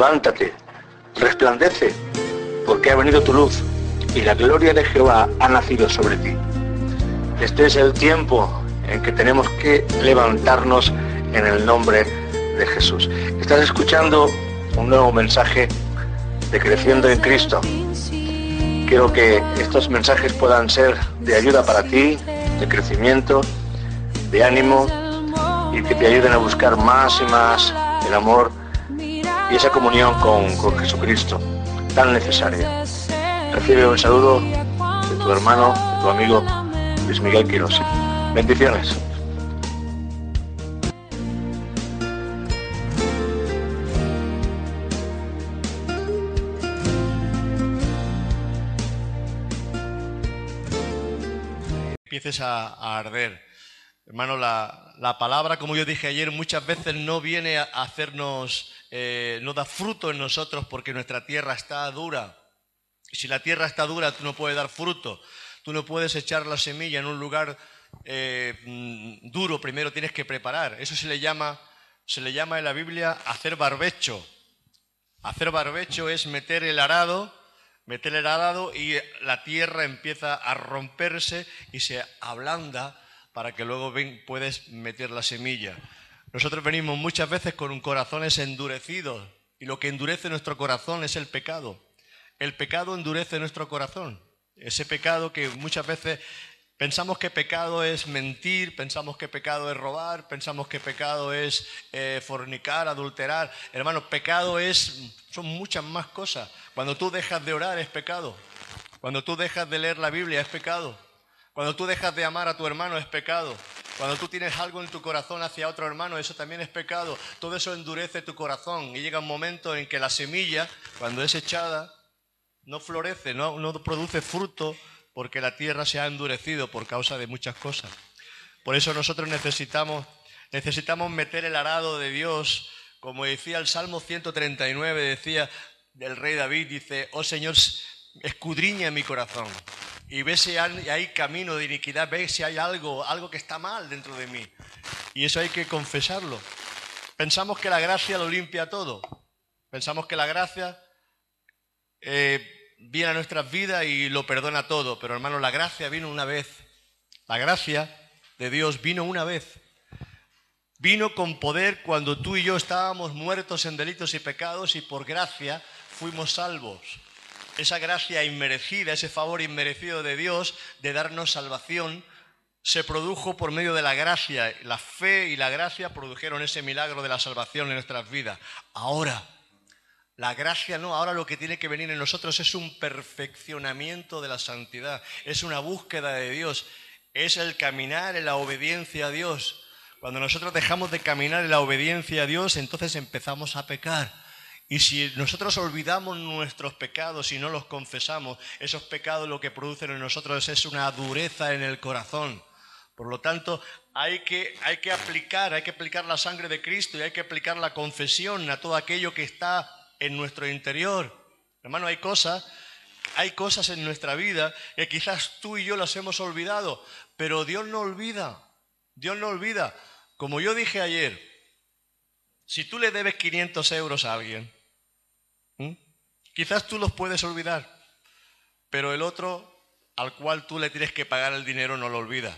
levántate, resplandece, porque ha venido tu luz y la gloria de Jehová ha nacido sobre ti. Este es el tiempo en que tenemos que levantarnos en el nombre de Jesús. Estás escuchando un nuevo mensaje de Creciendo en Cristo. Quiero que estos mensajes puedan ser de ayuda para ti, de crecimiento, de ánimo y que te ayuden a buscar más y más el amor y esa comunión con, con Jesucristo tan necesaria. Recibe un saludo de tu hermano, de tu amigo Luis Miguel Quiroz. Bendiciones. empieces a, arder. Hermano, la, palabra, como yo dije ayer, muchas veces no viene a hacernos, eh, no da fruto en nosotros porque nuestra tierra está dura. Y si la tierra está dura, tú no puedes dar fruto. Tú no puedes echar la semilla en un lugar eh, mm, duro, primero tienes que preparar. Eso se le llama, se le llama en la Biblia hacer barbecho. Hacer barbecho es meter el arado meter el arado y la tierra empieza a romperse y se ablanda para que luego puedes meter la semilla. Nosotros venimos muchas veces con corazones endurecidos y lo que endurece nuestro corazón es el pecado. El pecado endurece nuestro corazón. Ese pecado que muchas veces pensamos que pecado es mentir, pensamos que pecado es robar, pensamos que pecado es eh, fornicar, adulterar. Hermano, pecado es, son muchas más cosas. Cuando tú dejas de orar es pecado. Cuando tú dejas de leer la Biblia es pecado. Cuando tú dejas de amar a tu hermano es pecado. Cuando tú tienes algo en tu corazón hacia otro hermano, eso también es pecado. Todo eso endurece tu corazón y llega un momento en que la semilla, cuando es echada, no florece, no, produce fruto porque la tierra se ha endurecido por causa de muchas cosas. Por eso nosotros necesitamos, necesitamos meter el arado de Dios, como decía el Salmo 139, decía, del rey David dice, oh Señor, escudriña mi corazón y ve si hay camino de iniquidad, ve si hay algo, algo que está mal dentro de mí. Y eso hay que confesarlo. Pensamos que la gracia lo limpia todo. Pensamos que la gracia eh, viene a nuestras vidas y lo perdona todo. Pero hermano, la gracia vino una vez. La gracia de Dios vino una vez. Vino con poder cuando tú y yo estábamos muertos en delitos y pecados y por gracia fuimos salvos. Esa gracia inmerecida, ese favor inmerecido de Dios de darnos salvación, se produjo por medio de la gracia. La fe y la gracia produjeron ese milagro de la salvación en nuestras vidas. Ahora, la gracia no, ahora lo que tiene que venir en nosotros es un perfeccionamiento de la santidad, es una búsqueda de Dios, es el caminar en la obediencia a Dios. Cuando nosotros dejamos de caminar en la obediencia a Dios, entonces empezamos a pecar. Y si nosotros olvidamos nuestros pecados y no los confesamos, esos pecados lo que producen en nosotros es una dureza en el corazón. Por lo tanto, hay que, hay que aplicar, hay que aplicar la sangre de Cristo y hay que aplicar la confesión a todo aquello que está en nuestro interior. Hermano, hay cosas, hay cosas en nuestra vida que quizás tú y yo las hemos olvidado, pero Dios no olvida. Dios no olvida. Como yo dije ayer, si tú le debes 500 euros a alguien, ¿Mm? Quizás tú los puedes olvidar, pero el otro al cual tú le tienes que pagar el dinero no lo olvida.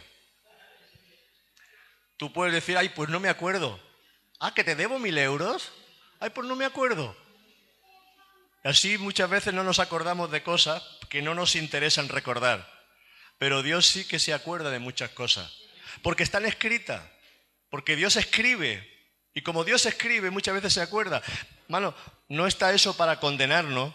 Tú puedes decir, ay, pues no me acuerdo. Ah, que te debo mil euros. Ay, pues no me acuerdo. Así muchas veces no nos acordamos de cosas que no nos interesan recordar. Pero Dios sí que se acuerda de muchas cosas. Porque están escritas. Porque Dios escribe. Y como Dios escribe, muchas veces se acuerda. Mano, no está eso para condenarnos,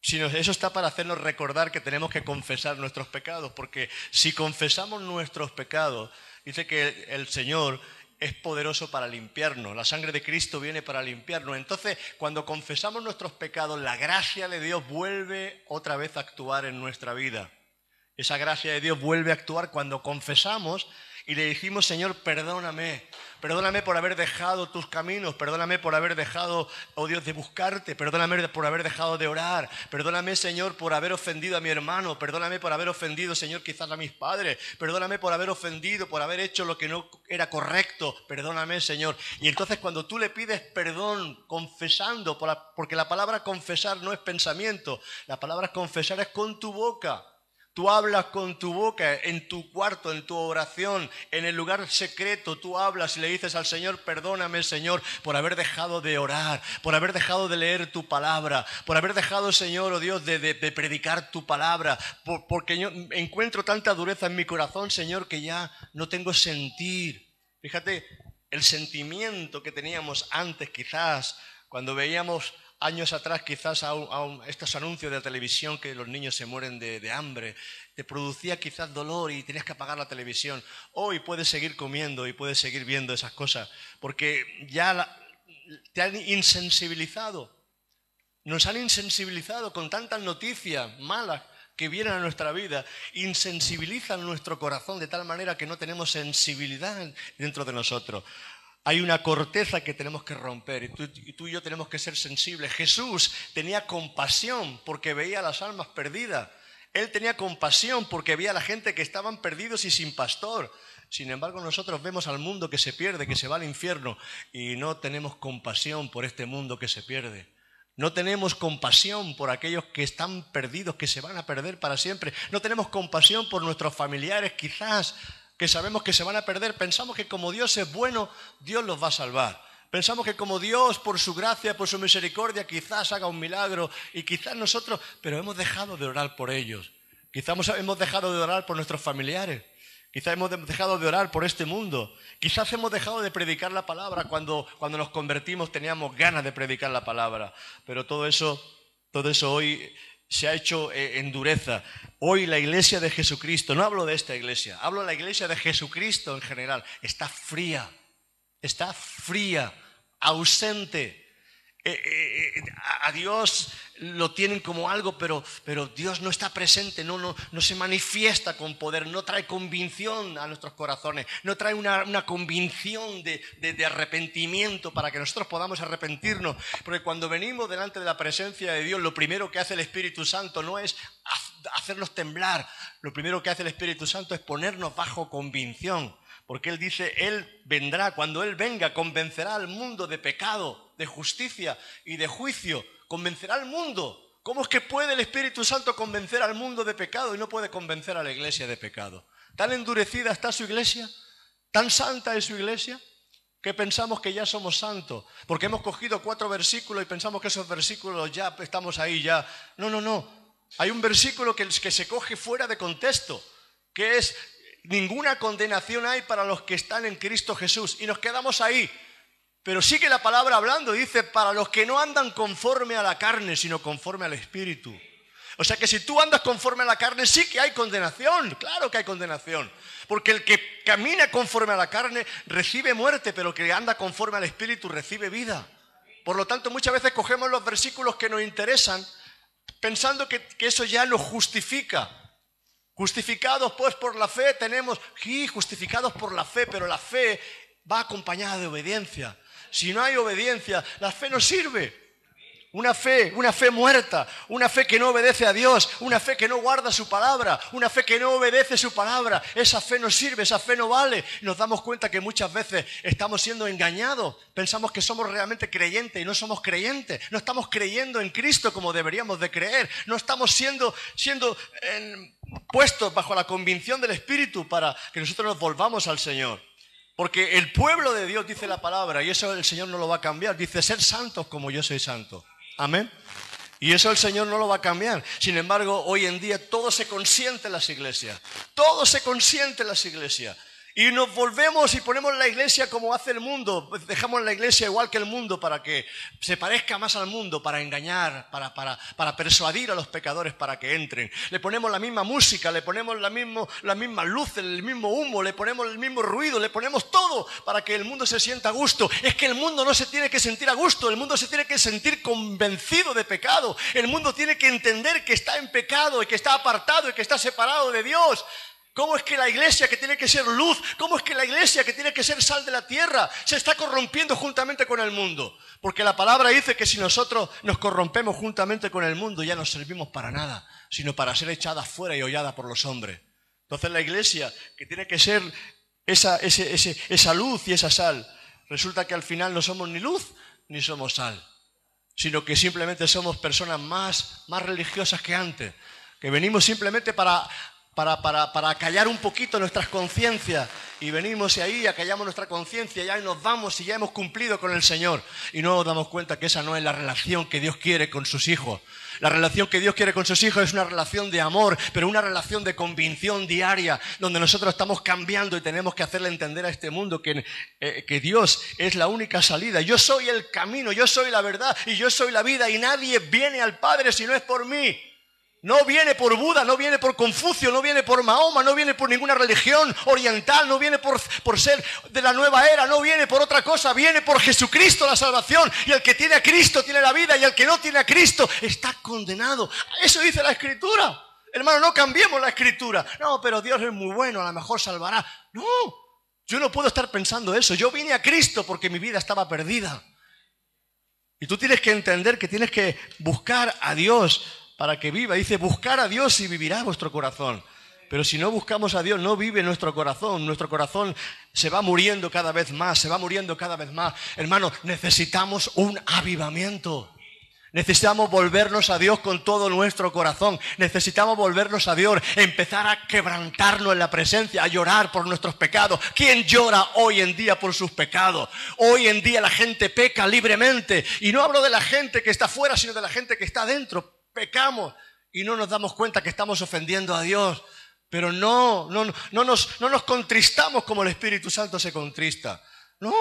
sino eso está para hacernos recordar que tenemos que confesar nuestros pecados, porque si confesamos nuestros pecados, dice que el Señor es poderoso para limpiarnos, la sangre de Cristo viene para limpiarnos. Entonces, cuando confesamos nuestros pecados, la gracia de Dios vuelve otra vez a actuar en nuestra vida. Esa gracia de Dios vuelve a actuar cuando confesamos y le dijimos, Señor, perdóname, Perdóname por haber dejado tus caminos, perdóname por haber dejado, oh Dios, de buscarte, perdóname por haber dejado de orar, perdóname, Señor, por haber ofendido a mi hermano, perdóname por haber ofendido, Señor, quizás a mis padres, perdóname por haber ofendido, por haber hecho lo que no era correcto, perdóname, Señor. Y entonces cuando tú le pides perdón, confesando, porque la palabra confesar no es pensamiento, la palabra confesar es con tu boca. Tú hablas con tu boca, en tu cuarto, en tu oración, en el lugar secreto, tú hablas y le dices al Señor, perdóname Señor por haber dejado de orar, por haber dejado de leer tu palabra, por haber dejado Señor, oh Dios, de, predicar tu palabra, porque yo encuentro tanta dureza en mi corazón, Señor, que ya no tengo sentir. Fíjate, el sentimiento que teníamos antes quizás, cuando veíamos años atrás quizás estos anuncios de televisión que los niños se mueren de, hambre, te producía quizás dolor y tenías que apagar la televisión. Hoy puedes seguir comiendo y puedes seguir viendo esas cosas, porque ya te han insensibilizado. Nos han insensibilizado con tantas noticias malas que vienen a nuestra vida, insensibilizan nuestro corazón de tal manera que no tenemos sensibilidad dentro de nosotros. Hay una corteza que tenemos que romper y tú, y yo tenemos que ser sensibles. Jesús tenía compasión porque veía las almas perdidas. Él tenía compasión porque veía a la gente que estaban perdidos y sin pastor. Sin embargo, nosotros vemos al mundo que se pierde, que se va al infierno, y no tenemos compasión por este mundo que se pierde. No tenemos compasión por aquellos que están perdidos, que se van a perder para siempre. No tenemos compasión por nuestros familiares, quizás que sabemos que se van a perder, pensamos que como Dios es bueno, Dios los va a salvar. Pensamos que como Dios, por su gracia, por su misericordia, quizás haga un milagro y quizás nosotros, pero hemos dejado de orar por ellos. Quizás hemos dejado de orar por nuestros familiares. Quizás hemos dejado de orar por este mundo. Quizás hemos dejado de predicar la palabra cuando, cuando nos convertimos teníamos ganas de predicar la palabra. Pero todo eso, todo eso hoy se ha hecho eh, en dureza. Hoy la iglesia de Jesucristo, no hablo de esta iglesia, hablo de la iglesia de Jesucristo en general, está fría, está fría, ausente. Eh, eh, a Dios lo tienen como algo, pero, pero Dios no está presente, no, no, no, se manifiesta con poder, no trae convicción a nuestros corazones, no trae una, una convicción de, de, arrepentimiento para que nosotros podamos arrepentirnos. Porque cuando venimos delante de la presencia de Dios, lo primero que hace el Espíritu Santo no es hacernos temblar, lo primero que hace el Espíritu Santo es ponernos bajo convicción. Porque Él dice, Él vendrá, cuando Él venga, convencerá al mundo de pecado, de justicia y de juicio convencerá al mundo. ¿Cómo es que puede el Espíritu Santo convencer al mundo de pecado y no puede convencer a la iglesia de pecado? ¿Tan endurecida está su iglesia? ¿Tan santa es su iglesia? Que pensamos que ya somos santos, porque hemos cogido cuatro versículos y pensamos que esos versículos ya estamos ahí, ya. No, no, no. Hay un versículo que, que se coge fuera de contexto, que es ninguna condenación hay para los que están en Cristo Jesús. Y nos quedamos ahí. Pero sigue la palabra hablando, dice, para los que no andan conforme a la carne, sino conforme al Espíritu. O sea que si tú andas conforme a la carne, sí que hay condenación, claro que hay condenación. Porque el que camina conforme a la carne recibe muerte, pero el que anda conforme al Espíritu recibe vida. Por lo tanto, muchas veces cogemos los versículos que nos interesan pensando que, eso ya nos justifica. Justificados pues por la fe tenemos, sí, justificados por la fe, pero la fe va acompañada de obediencia. Si no hay obediencia, la fe no sirve. Una fe, una fe muerta, una fe que no obedece a Dios, una fe que no guarda su palabra, una fe que no obedece su palabra. Esa fe no sirve, esa fe no vale. Nos damos cuenta que muchas veces estamos siendo engañados. Pensamos que somos realmente creyentes y no somos creyentes. No estamos creyendo en Cristo como deberíamos de creer. No estamos siendo, siendo puestos bajo la convicción del Espíritu para que nosotros nos volvamos al Señor. Porque el pueblo de Dios dice la palabra y eso el Señor no lo va a cambiar. Dice ser santos como yo soy santo. Amén. Y eso el Señor no lo va a cambiar. Sin embargo, hoy en día todo se consiente en las iglesias. Todo se consiente en las iglesias. Y nos volvemos y ponemos la iglesia como hace el mundo. Dejamos la iglesia igual que el mundo para que se parezca más al mundo, para engañar, para, para, para persuadir a los pecadores para que entren. Le ponemos la misma música, le ponemos la, mismo, la misma luz, el mismo humo, le ponemos el mismo ruido, le ponemos todo para que el mundo se sienta a gusto. Es que el mundo no se tiene que sentir a gusto, el mundo se tiene que sentir convencido de pecado. El mundo tiene que entender que está en pecado y que está apartado y que está separado de Dios. ¿Cómo es que la iglesia que tiene que ser luz, cómo es que la iglesia que tiene que ser sal de la tierra se está corrompiendo juntamente con el mundo? Porque la palabra dice que si nosotros nos corrompemos juntamente con el mundo ya no servimos para nada, sino para ser echada fuera y hollada por los hombres. Entonces la iglesia que tiene que ser esa, esa luz y esa sal, resulta que al final no somos ni luz ni somos sal, sino que simplemente somos personas más, más religiosas que antes, que venimos simplemente para para, para, para acallar un poquito nuestras conciencias. Y venimos y ahí acallamos nuestra conciencia, ya nos vamos y ya hemos cumplido con el Señor. Y no nos damos cuenta que esa no es la relación que Dios quiere con sus hijos. La relación que Dios quiere con sus hijos es una relación de amor, pero una relación de convicción diaria, donde nosotros estamos cambiando y tenemos que hacerle entender a este mundo que, eh, que Dios es la única salida. Yo soy el camino, yo soy la verdad y yo soy la vida y nadie viene al Padre si no es por mí. No viene por Buda, no viene por Confucio, no viene por Mahoma, no viene por ninguna religión oriental, no viene por, por, ser de la nueva era, no viene por otra cosa, viene por Jesucristo la salvación. Y el que tiene a Cristo tiene la vida y el que no tiene a Cristo está condenado. Eso dice la Escritura. Hermano, no cambiemos la Escritura. No, pero Dios es muy bueno, a lo mejor salvará. No, yo no puedo estar pensando eso. Yo vine a Cristo porque mi vida estaba perdida. Y tú tienes que entender que tienes que buscar a Dios para que viva. Dice, buscar a Dios y vivirá vuestro corazón. Pero si no buscamos a Dios, no vive nuestro corazón. Nuestro corazón se va muriendo cada vez más, se va muriendo cada vez más. Hermano, necesitamos un avivamiento. Necesitamos volvernos a Dios con todo nuestro corazón. Necesitamos volvernos a Dios, empezar a quebrantarnos en la presencia, a llorar por nuestros pecados. ¿Quién llora hoy en día por sus pecados? Hoy en día la gente peca libremente. Y no hablo de la gente que está fuera, sino de la gente que está dentro pecamos y no nos damos cuenta que estamos ofendiendo a Dios. Pero no, no, no, nos, no nos contristamos como el Espíritu Santo se contrista. No,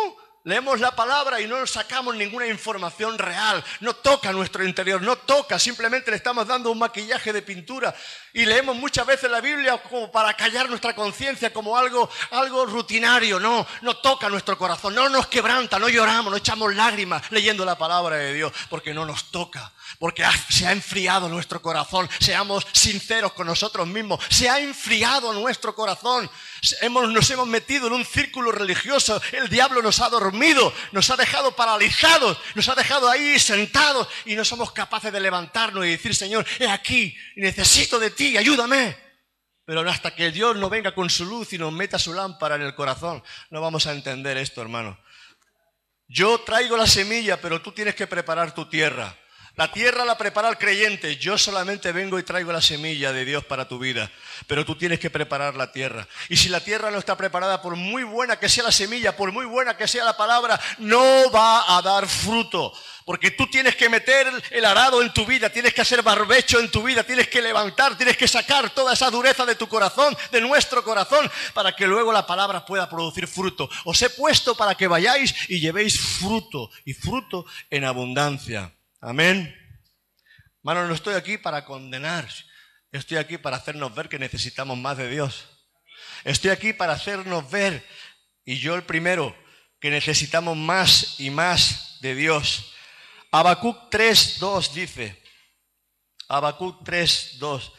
leemos la palabra y no nos sacamos ninguna información real, no toca nuestro interior, no toca, simplemente le estamos dando un maquillaje de pintura y leemos muchas veces la Biblia como para callar nuestra conciencia, como algo, algo rutinario, no, no toca nuestro corazón, no nos quebranta, no lloramos, no echamos lágrimas leyendo la palabra de Dios, porque no nos toca, porque se ha enfriado nuestro corazón, seamos sinceros con nosotros mismos, se ha enfriado nuestro corazón, hemos, nos hemos metido en un círculo religioso, el diablo nos ha dormido, nos ha dejado paralizados, nos ha dejado ahí sentados y no somos capaces de levantarnos y decir, Señor, he aquí, necesito de ti, ayúdame. Pero hasta que Dios no venga con su luz y nos meta su lámpara en el corazón, no vamos a entender esto, hermano. Yo traigo la semilla, pero tú tienes que preparar tu tierra. La tierra la prepara el creyente. Yo solamente vengo y traigo la semilla de Dios para tu vida. Pero tú tienes que preparar la tierra. Y si la tierra no está preparada, por muy buena que sea la semilla, por muy buena que sea la palabra, no va a dar fruto. Porque tú tienes que meter el arado en tu vida, tienes que hacer barbecho en tu vida, tienes que levantar, tienes que sacar toda esa dureza de tu corazón, de nuestro corazón, para que luego la palabra pueda producir fruto. Os he puesto para que vayáis y llevéis fruto, y fruto en abundancia. Amén. Hermano, no estoy aquí para condenar. Estoy aquí para hacernos ver que necesitamos más de Dios. Estoy aquí para hacernos ver, y yo el primero, que necesitamos más y más de Dios. Habacuc 3.2 dice, Habacuc 3.2,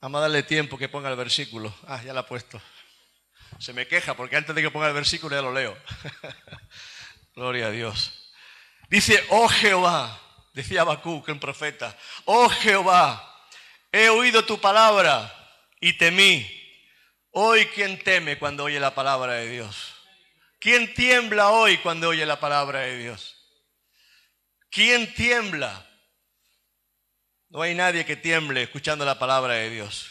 vamos a darle tiempo que ponga el versículo. Ah, ya lo ha puesto. Se me queja porque antes de que ponga el versículo ya lo leo. Gloria a Dios. Dice, oh Jehová, Decía Habacuc, el profeta, oh Jehová, he oído tu palabra y temí. Hoy, ¿quién teme cuando oye la palabra de Dios? ¿Quién tiembla hoy cuando oye la palabra de Dios? ¿Quién tiembla? No hay nadie que tiemble escuchando la palabra de Dios.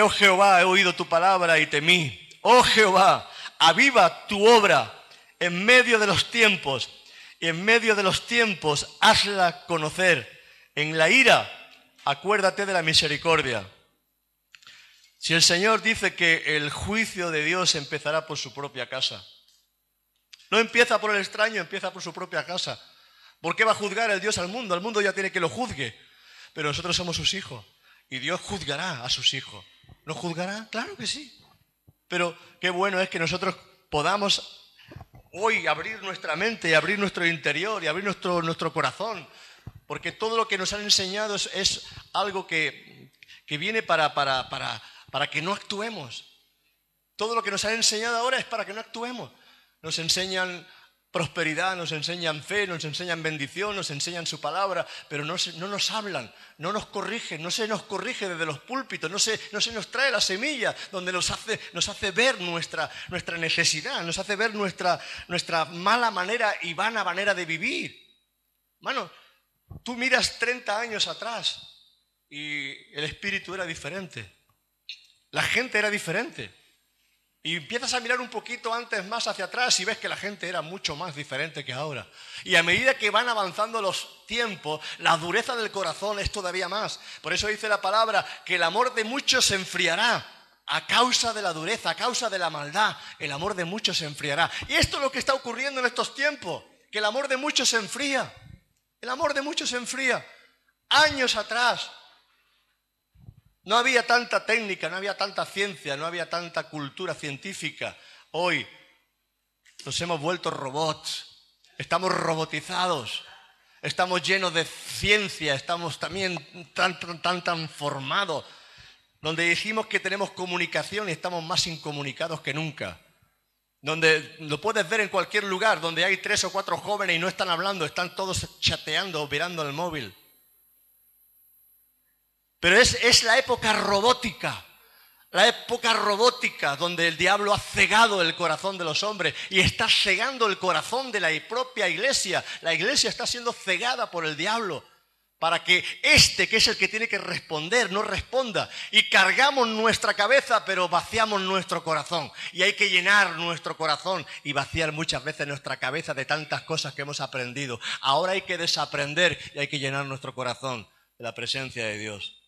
Oh Jehová, he oído tu palabra y temí. Oh Jehová, aviva tu obra en medio de los tiempos en medio de los tiempos hazla conocer. En la ira, acuérdate de la misericordia. Si el Señor dice que el juicio de Dios empezará por su propia casa, no empieza por el extraño, empieza por su propia casa. ¿Por qué va a juzgar el Dios al mundo? Al mundo ya tiene que lo juzgue. Pero nosotros somos sus hijos y Dios juzgará a sus hijos. ¿No juzgará? Claro que sí. Pero qué bueno es que nosotros podamos hoy abrir nuestra mente y abrir nuestro interior y abrir nuestro, nuestro corazón, porque todo lo que nos han enseñado es, algo que, viene para, para, para, para que no actuemos. Todo lo que nos han enseñado ahora es para que no actuemos. Nos enseñan prosperidad, nos enseñan fe, nos enseñan bendición, nos enseñan su palabra, pero no, no nos hablan, no nos corrigen, no se nos corrige desde los púlpitos, no se, no se nos trae la semilla donde nos hace, nos hace ver nuestra, nuestra necesidad, nos hace ver nuestra, nuestra mala manera y vana manera de vivir. Mano, tú miras 30 años atrás y el espíritu era diferente, la gente era diferente. Y empiezas a mirar un poquito antes más hacia atrás y ves que la gente era mucho más diferente que ahora. Y a medida que van avanzando los tiempos, la dureza del corazón es todavía más. Por eso dice la palabra que el amor de muchos se enfriará. A causa de la dureza, a causa de la maldad, el amor de muchos se enfriará. Y esto es lo que está ocurriendo en estos tiempos, que el amor de muchos se enfría. El amor de muchos se enfría. Años atrás, no había tanta técnica, no había tanta ciencia, no había tanta cultura científica. Hoy nos hemos vuelto robots, estamos robotizados, estamos llenos de ciencia, estamos también tan, tan, tan, formados, donde decimos que tenemos comunicación y estamos más incomunicados que nunca. Donde lo puedes ver en cualquier lugar, donde hay tres o cuatro jóvenes y no están hablando, están todos chateando o mirando el móvil. Pero es, la época robótica, la época robótica donde el diablo ha cegado el corazón de los hombres y está cegando el corazón de la propia iglesia. La iglesia está siendo cegada por el diablo para que este, que es el que tiene que responder, no responda. Y cargamos nuestra cabeza, pero vaciamos nuestro corazón. Y hay que llenar nuestro corazón y vaciar muchas veces nuestra cabeza de tantas cosas que hemos aprendido. Ahora hay que desaprender y hay que llenar nuestro corazón de la presencia de Dios.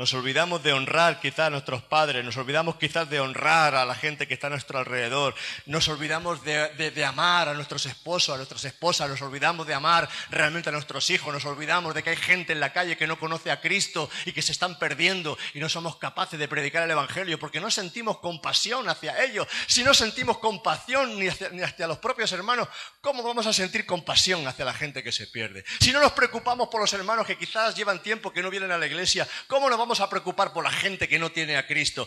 Nos olvidamos de honrar quizás a nuestros padres, nos olvidamos quizás de honrar a la gente que está a nuestro alrededor, nos olvidamos de, amar a nuestros esposos, a nuestras esposas, nos olvidamos de amar realmente a nuestros hijos, nos olvidamos de que hay gente en la calle que no conoce a Cristo y que se están perdiendo y no somos capaces de predicar el Evangelio porque no sentimos compasión hacia ellos. Si no sentimos compasión ni hacia, ni hacia los propios hermanos, ¿cómo vamos a sentir compasión hacia la gente que se pierde? Si no nos preocupamos por los hermanos que quizás llevan tiempo que no vienen a la iglesia, ¿cómo nos vamos a preocupar por la gente que no tiene a Cristo.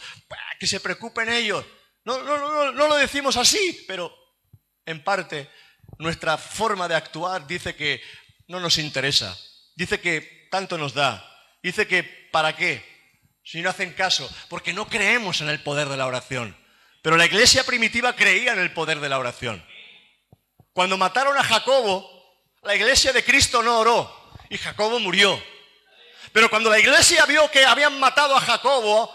Que se preocupen ellos. No, no, no, no lo decimos así, pero en parte nuestra forma de actuar dice que no nos interesa. Dice que tanto nos da. Dice que ¿para qué? Si no hacen caso, porque no creemos en el poder de la oración. Pero la iglesia primitiva creía en el poder de la oración. Cuando mataron a Jacobo, la iglesia de Cristo no oró y Jacobo murió. Pero cuando la iglesia vio que habían matado a Jacobo,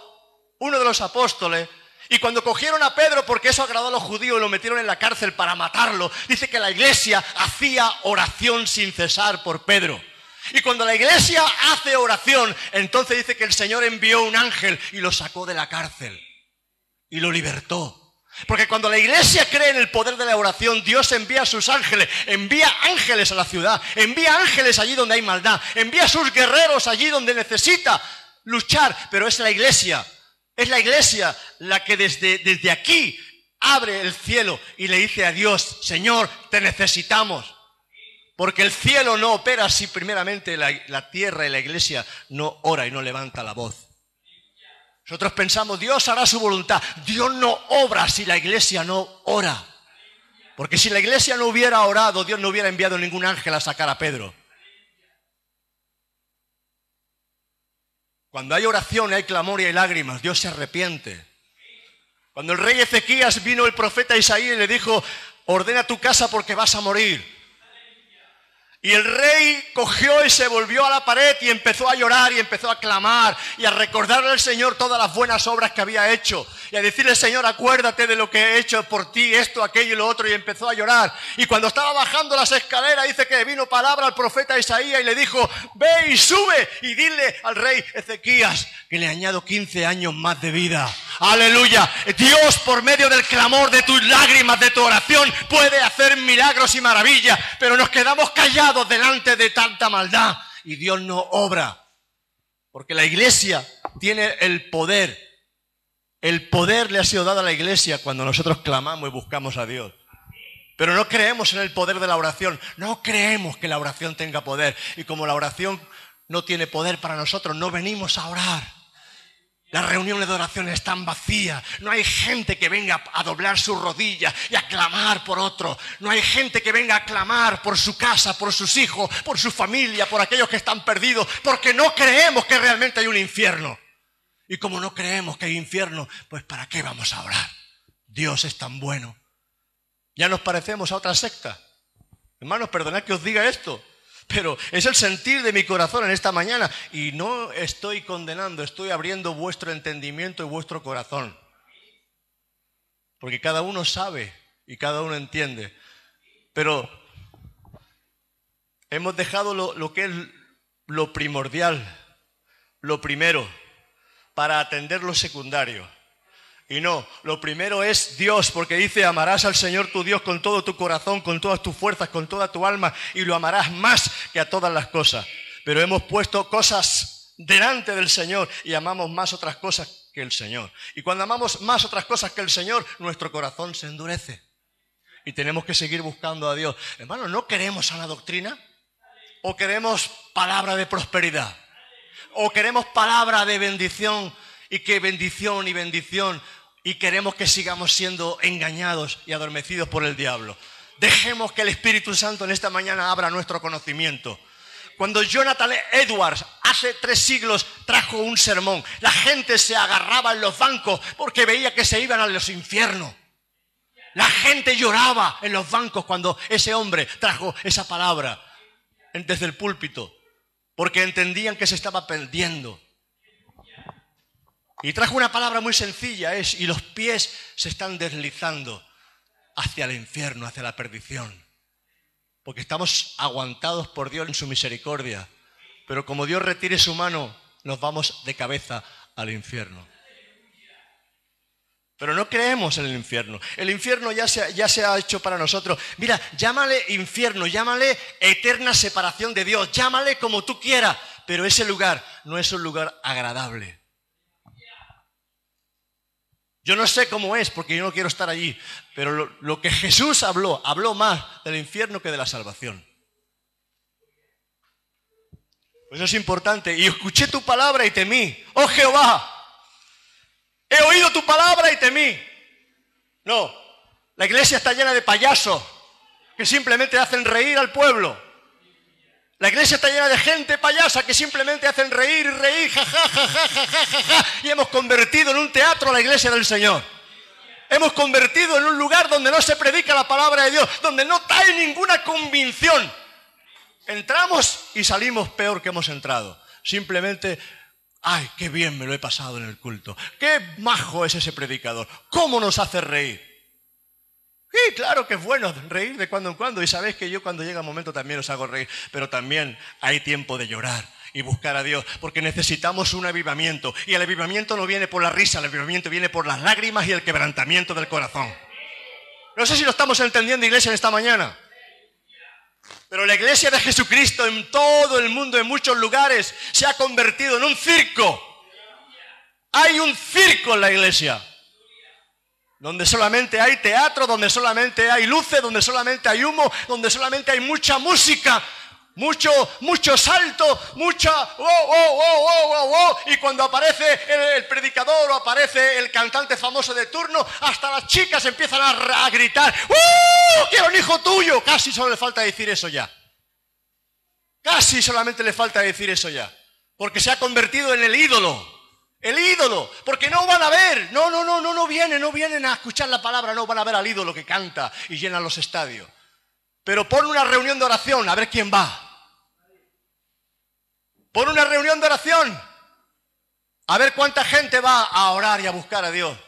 uno de los apóstoles, y cuando cogieron a Pedro, porque eso agradó a los judíos y lo metieron en la cárcel para matarlo, dice que la iglesia hacía oración sin cesar por Pedro. Y cuando la iglesia hace oración, entonces dice que el Señor envió un ángel y lo sacó de la cárcel y lo libertó. Porque cuando la iglesia cree en el poder de la oración, Dios envía a sus ángeles, envía ángeles a la ciudad, envía ángeles allí donde hay maldad, envía a sus guerreros allí donde necesita luchar, pero es la iglesia, es la iglesia la que desde, desde aquí abre el cielo y le dice a Dios, Señor, te necesitamos. Porque el cielo no opera si primeramente la, la tierra y la iglesia no ora y no levanta la voz. Nosotros pensamos, Dios hará su voluntad. Dios no obra si la iglesia no ora. Porque si la iglesia no hubiera orado, Dios no hubiera enviado ningún ángel a sacar a Pedro. Cuando hay oración, hay clamor y hay lágrimas, Dios se arrepiente. Cuando el rey Ezequías vino el profeta Isaías y le dijo, ordena tu casa porque vas a morir. Y el rey cogió y se volvió a la pared y empezó a llorar y empezó a clamar y a recordarle al Señor todas las buenas obras que había hecho y a decirle, Señor, acuérdate de lo que he hecho por ti, esto, aquello y lo otro y empezó a llorar. Y cuando estaba bajando las escaleras dice que vino palabra al profeta Isaías y le dijo, ve y sube y dile al rey Ezequías que le añado 15 años más de vida. Aleluya. Dios por medio del clamor de tus lágrimas, de tu oración, puede hacer milagros y maravillas, pero nos quedamos callados delante de tanta maldad y Dios no obra. Porque la iglesia tiene el poder. El poder le ha sido dado a la iglesia cuando nosotros clamamos y buscamos a Dios. Pero no creemos en el poder de la oración. No creemos que la oración tenga poder. Y como la oración no tiene poder para nosotros, no venimos a orar. Las reuniones de oración están vacías. No hay gente que venga a doblar sus rodillas y a clamar por otro. No hay gente que venga a clamar por su casa, por sus hijos, por su familia, por aquellos que están perdidos, porque no creemos que realmente hay un infierno. Y como no creemos que hay infierno, pues ¿para qué vamos a orar? Dios es tan bueno. Ya nos parecemos a otra secta. Hermanos, perdonad que os diga esto, pero es el sentir de mi corazón en esta mañana y no estoy condenando, estoy abriendo vuestro entendimiento y vuestro corazón. Porque cada uno sabe y cada uno entiende. Pero hemos dejado lo, que es lo primordial, lo primero, para atender lo secundario. Y no, lo primero es Dios, porque dice, amarás al Señor tu Dios con todo tu corazón, con todas tus fuerzas, con toda tu alma, y lo amarás más que a todas las cosas. Pero hemos puesto cosas delante del Señor y amamos más otras cosas que el Señor. Y cuando amamos más otras cosas que el Señor, nuestro corazón se endurece. Y tenemos que seguir buscando a Dios. Hermano, ¿no queremos sana doctrina? ¿O queremos palabra de prosperidad? ¿O queremos palabra de bendición? Y que bendición y bendición y queremos que sigamos siendo engañados y adormecidos por el diablo. Dejemos que el Espíritu Santo en esta mañana abra nuestro conocimiento. Cuando Jonathan Edwards hace tres siglos trajo un sermón, la gente se agarraba en los bancos porque veía que se iban a los infiernos. La gente lloraba en los bancos cuando ese hombre trajo esa palabra desde el púlpito, porque entendían que se estaba perdiendo. Y trajo una palabra muy sencilla, es, y los pies se están deslizando hacia el infierno, hacia la perdición. Porque estamos aguantados por Dios en su misericordia. Pero como Dios retire su mano, nos vamos de cabeza al infierno. Pero no creemos en el infierno. El infierno ya se, ya se, ha hecho para nosotros. Mira, llámale infierno, llámale eterna separación de Dios, llámale como tú quieras, pero ese lugar no es un lugar agradable. Yo no sé cómo es porque yo no quiero estar allí, pero lo, que Jesús habló, habló más del infierno que de la salvación. Pues eso es importante. Y escuché tu palabra y temí. Oh Jehová, he oído tu palabra y temí. No, la iglesia está llena de payasos que simplemente hacen reír al pueblo. La iglesia está llena de gente payasa que simplemente hacen reír y reír, y hemos convertido en un teatro a la iglesia del Señor. Hemos convertido en un lugar donde no se predica la palabra de Dios, donde no hay ninguna convicción. Entramos y salimos peor que hemos entrado. Simplemente, ay, qué bien me lo he pasado en el culto. Qué majo es ese predicador. ¿Cómo nos hace reír? Sí, claro que es bueno reír de cuando en cuando. Y sabéis que yo cuando llega el momento también os hago reír. Pero también hay tiempo de llorar y buscar a Dios. Porque necesitamos un avivamiento. Y el avivamiento no viene por la risa, el avivamiento viene por las lágrimas y el quebrantamiento del corazón. No sé si lo estamos entendiendo, iglesia, en esta mañana. Pero la iglesia de Jesucristo en todo el mundo, en muchos lugares, se ha convertido en un circo. Hay un circo en la iglesia donde solamente hay teatro, donde solamente hay luces, donde solamente hay humo, donde solamente hay mucha música, mucho, mucho salto, mucha oh, oh, oh, oh, oh, y cuando aparece el, predicador o aparece el cantante famoso de turno, hasta las chicas empiezan a gritar, ¡Uh! ¡Quiero un hijo tuyo! Casi solo le falta decir eso ya. Casi solamente le falta decir eso ya. Porque se ha convertido en el ídolo. El ídolo, porque no van a ver, no, no, no, no, no vienen, no vienen a escuchar la palabra, no van a ver al ídolo que canta y llena los estadios. Pero pon una reunión de oración, a ver quién va. Pon una reunión de oración, a ver cuánta gente va a orar y a buscar a Dios.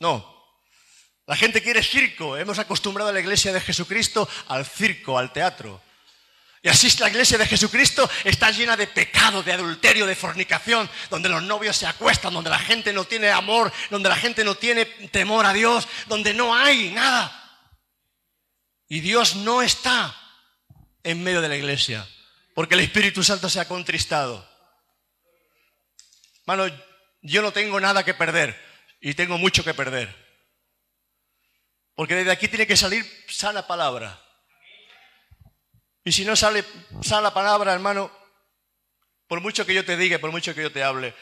No, la gente quiere circo, hemos acostumbrado a la iglesia de Jesucristo al circo, al teatro. Y así la iglesia de Jesucristo está llena de pecado, de adulterio, de fornicación, donde los novios se acuestan, donde la gente no tiene amor, donde la gente no tiene temor a Dios, donde no hay nada. Y Dios no está en medio de la iglesia, porque el Espíritu Santo se ha contristado. Mano, yo no tengo nada que perder y tengo mucho que perder. Porque desde aquí tiene que salir sana palabra. Y si no sale, sale la palabra, hermano, por mucho que yo te diga, por mucho que yo te hable,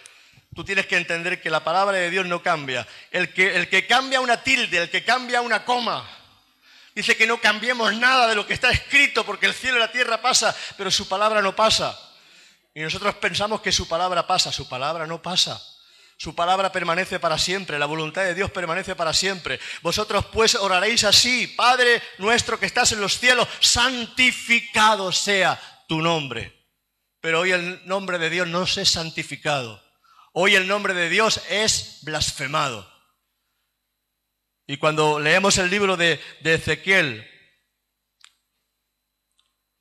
Tú tienes que entender que la palabra de Dios no cambia. El que, el que cambia una tilde, el que cambia una coma, dice que no cambiemos nada de lo que está escrito porque el cielo y la tierra pasa, pero su palabra no pasa. Y nosotros pensamos que su palabra pasa, su palabra no pasa. Su palabra permanece para siempre, la voluntad de Dios permanece para siempre. Vosotros pues oraréis así, Padre nuestro que estás en los cielos, santificado sea tu nombre. Pero hoy el nombre de Dios no se es santificado. Hoy el nombre de Dios es blasfemado. Y cuando leemos el libro de, Ezequiel,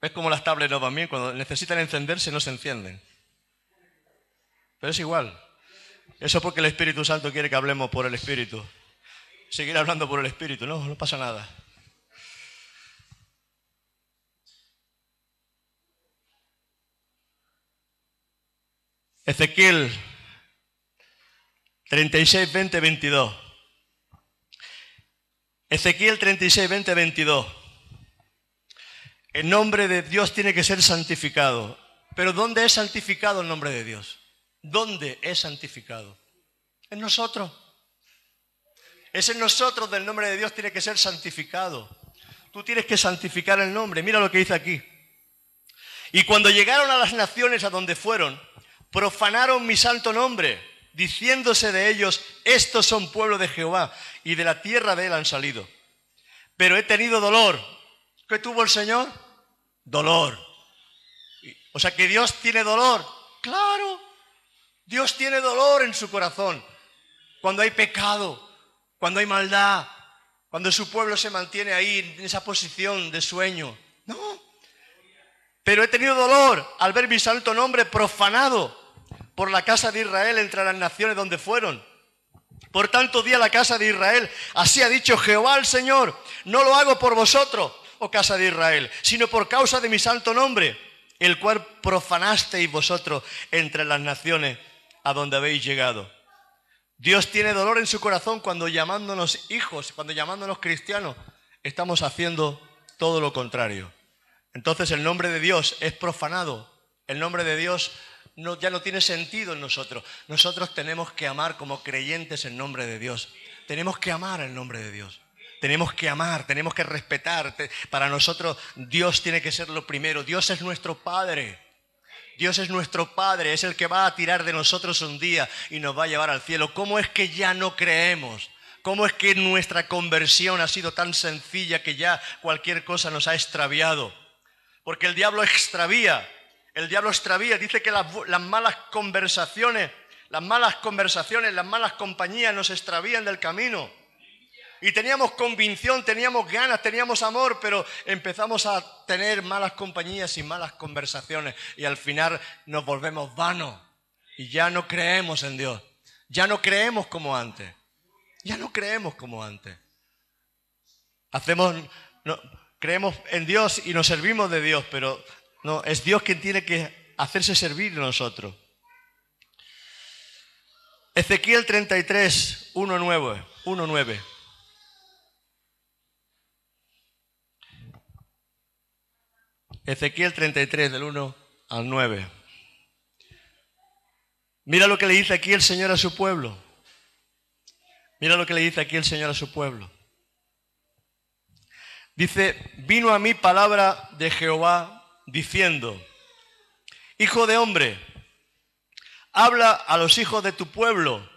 es como las tablets no van bien, cuando necesitan encenderse no se encienden. Pero es igual. Eso porque el Espíritu Santo quiere que hablemos por el Espíritu. Seguir hablando por el Espíritu, no, no pasa nada. Ezequiel 36, 20, 22. Ezequiel 36, 20, 22. El nombre de Dios tiene que ser santificado. Pero ¿dónde es santificado el nombre de Dios? ¿Dónde es santificado? En nosotros. Es en nosotros del nombre de Dios tiene que ser santificado. Tú tienes que santificar el nombre. Mira lo que dice aquí. Y cuando llegaron a las naciones a donde fueron, profanaron mi santo nombre diciéndose de ellos, estos son pueblo de Jehová y de la tierra de él han salido. Pero he tenido dolor. ¿Qué tuvo el Señor? Dolor. O sea que Dios tiene dolor. Claro, Dios tiene dolor en su corazón. Cuando hay pecado, cuando hay maldad, cuando su pueblo se mantiene ahí en esa posición de sueño. No. Pero he tenido dolor al ver mi santo nombre profanado por la casa de Israel entre las naciones donde fueron. Por tanto, di a la casa de Israel, así ha dicho Jehová el Señor, no lo hago por vosotros, oh casa de Israel, sino por causa de mi santo nombre, el cual profanasteis vosotros entre las naciones a donde habéis llegado. Dios tiene dolor en su corazón cuando llamándonos hijos, cuando llamándonos cristianos, estamos haciendo todo lo contrario. Entonces el nombre de Dios es profanado, el nombre de Dios ya no tiene sentido en nosotros. Nosotros tenemos que amar como creyentes en nombre de Dios. Tenemos que amar en nombre de Dios. Tenemos que amar, tenemos que respetar. Para nosotros Dios tiene que ser lo primero. Dios es nuestro Padre. Dios es nuestro Padre, es el que va a tirar de nosotros un día y nos va a llevar al cielo. ¿Cómo es que ya no creemos? ¿Cómo es que nuestra conversión ha sido tan sencilla que ya cualquier cosa nos ha extraviado? Porque el diablo extravía el diablo extravía, dice que las, malas conversaciones, las malas conversaciones, las malas compañías nos extravían del camino. Y teníamos convicción, teníamos ganas, teníamos amor, pero empezamos a tener malas compañías y malas conversaciones y al final nos volvemos vanos y ya no creemos en Dios. Ya no creemos como antes. Ya no creemos como antes. Hacemos, creemos en Dios y nos servimos de Dios, pero no, es Dios quien tiene que hacerse servir de nosotros. Ezequiel 33, 1, 9, 1, 9. Ezequiel 33, del 1 al 9. Mira lo que le dice aquí el Señor a su pueblo. Mira lo que le dice aquí el Señor a su pueblo. Dice, vino a mí palabra de Jehová diciendo, Hijo de hombre, habla a los hijos de tu pueblo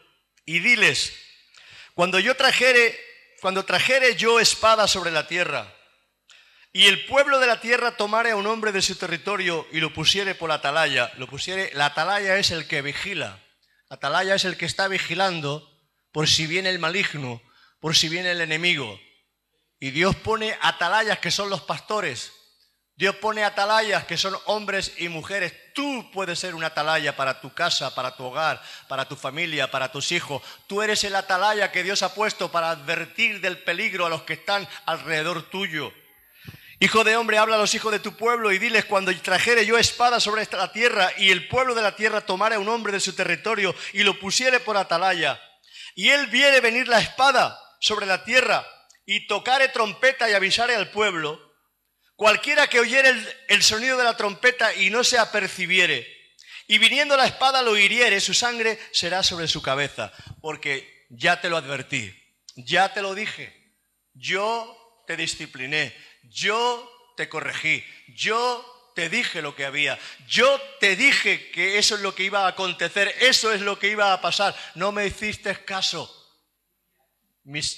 y diles, cuando yo trajere, cuando trajere yo espada sobre la tierra, y el pueblo de la tierra tomare a un hombre de su territorio y lo pusiere por atalaya, lo pusiere, la atalaya es el que vigila, atalaya es el que está vigilando por si viene el maligno, por si viene el enemigo. Y Dios pone atalayas que son los pastores, Dios pone atalayas que son hombres y mujeres. Tú puedes ser una atalaya para tu casa, para tu hogar, para tu familia, para tus hijos. Tú eres el atalaya que Dios ha puesto para advertir del peligro a los que están alrededor tuyo. Hijo de hombre, habla a los hijos de tu pueblo y diles, cuando trajere yo espada sobre esta tierra y el pueblo de la tierra tomare un hombre de su territorio y lo pusiere por atalaya, y él viere venir la espada sobre la tierra y tocare trompeta y avisare al pueblo, Cualquiera que oyere el, sonido de la trompeta y no se apercibiere, Y viniendo la espada lo hiriere, su sangre será sobre su cabeza, porque ya te lo advertí, ya te lo dije, yo te discipliné, yo te corregí, yo te dije lo que había, yo te dije que eso es lo que iba a acontecer, eso es lo que iba a pasar, no me hiciste caso.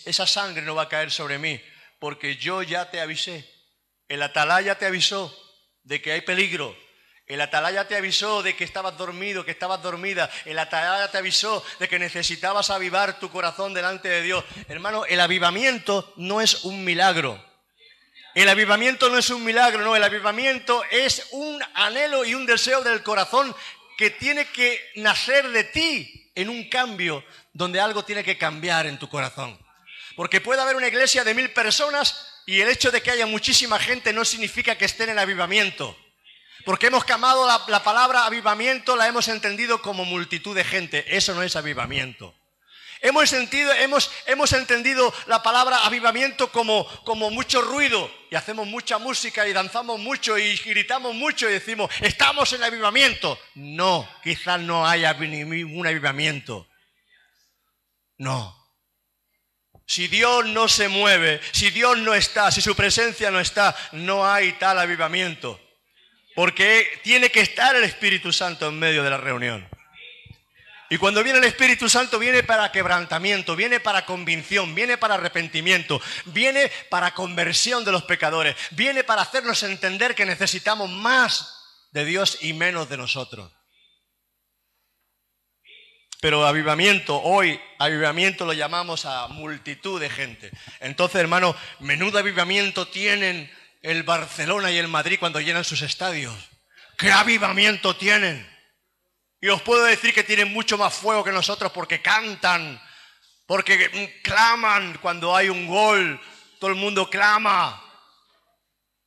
esa sangre no va a caer sobre mí, porque yo ya te avisé. El atalaya te avisó de que hay peligro, el atalaya te avisó de que estabas dormido, que estabas dormida. El atalaya te avisó de que necesitabas avivar tu corazón delante de Dios. Hermano, el avivamiento no es un milagro. El avivamiento no es un milagro, no. El avivamiento es un anhelo y un deseo del corazón que tiene que nacer de ti en un cambio donde algo tiene que cambiar en tu corazón. Porque puede haber una iglesia de mil personas y el hecho de que haya muchísima gente no significa que estén en avivamiento. Porque hemos camado la, palabra avivamiento, la hemos entendido como multitud de gente. Eso no es avivamiento. Hemos, sentido, hemos, hemos entendido la palabra avivamiento como, como mucho ruido y hacemos mucha música y danzamos mucho y gritamos mucho y decimos, estamos en avivamiento. No, quizás no haya ningún avivamiento. No. Si Dios no se mueve, si Dios no está, si su presencia no está, no hay tal avivamiento. Porque tiene que estar el Espíritu Santo en medio de la reunión. Y cuando viene el Espíritu Santo viene para quebrantamiento, viene para convicción, viene para arrepentimiento, viene para conversión de los pecadores, viene para hacernos entender que necesitamos más de Dios y menos de nosotros. Pero avivamiento, hoy avivamiento lo llamamos a multitud de gente. Entonces, hermano, menudo avivamiento tienen el Barcelona y el Madrid cuando llenan sus estadios. ¡Qué avivamiento tienen! Y os puedo decir que tienen mucho más fuego que nosotros porque cantan, porque claman cuando hay un gol, todo el mundo clama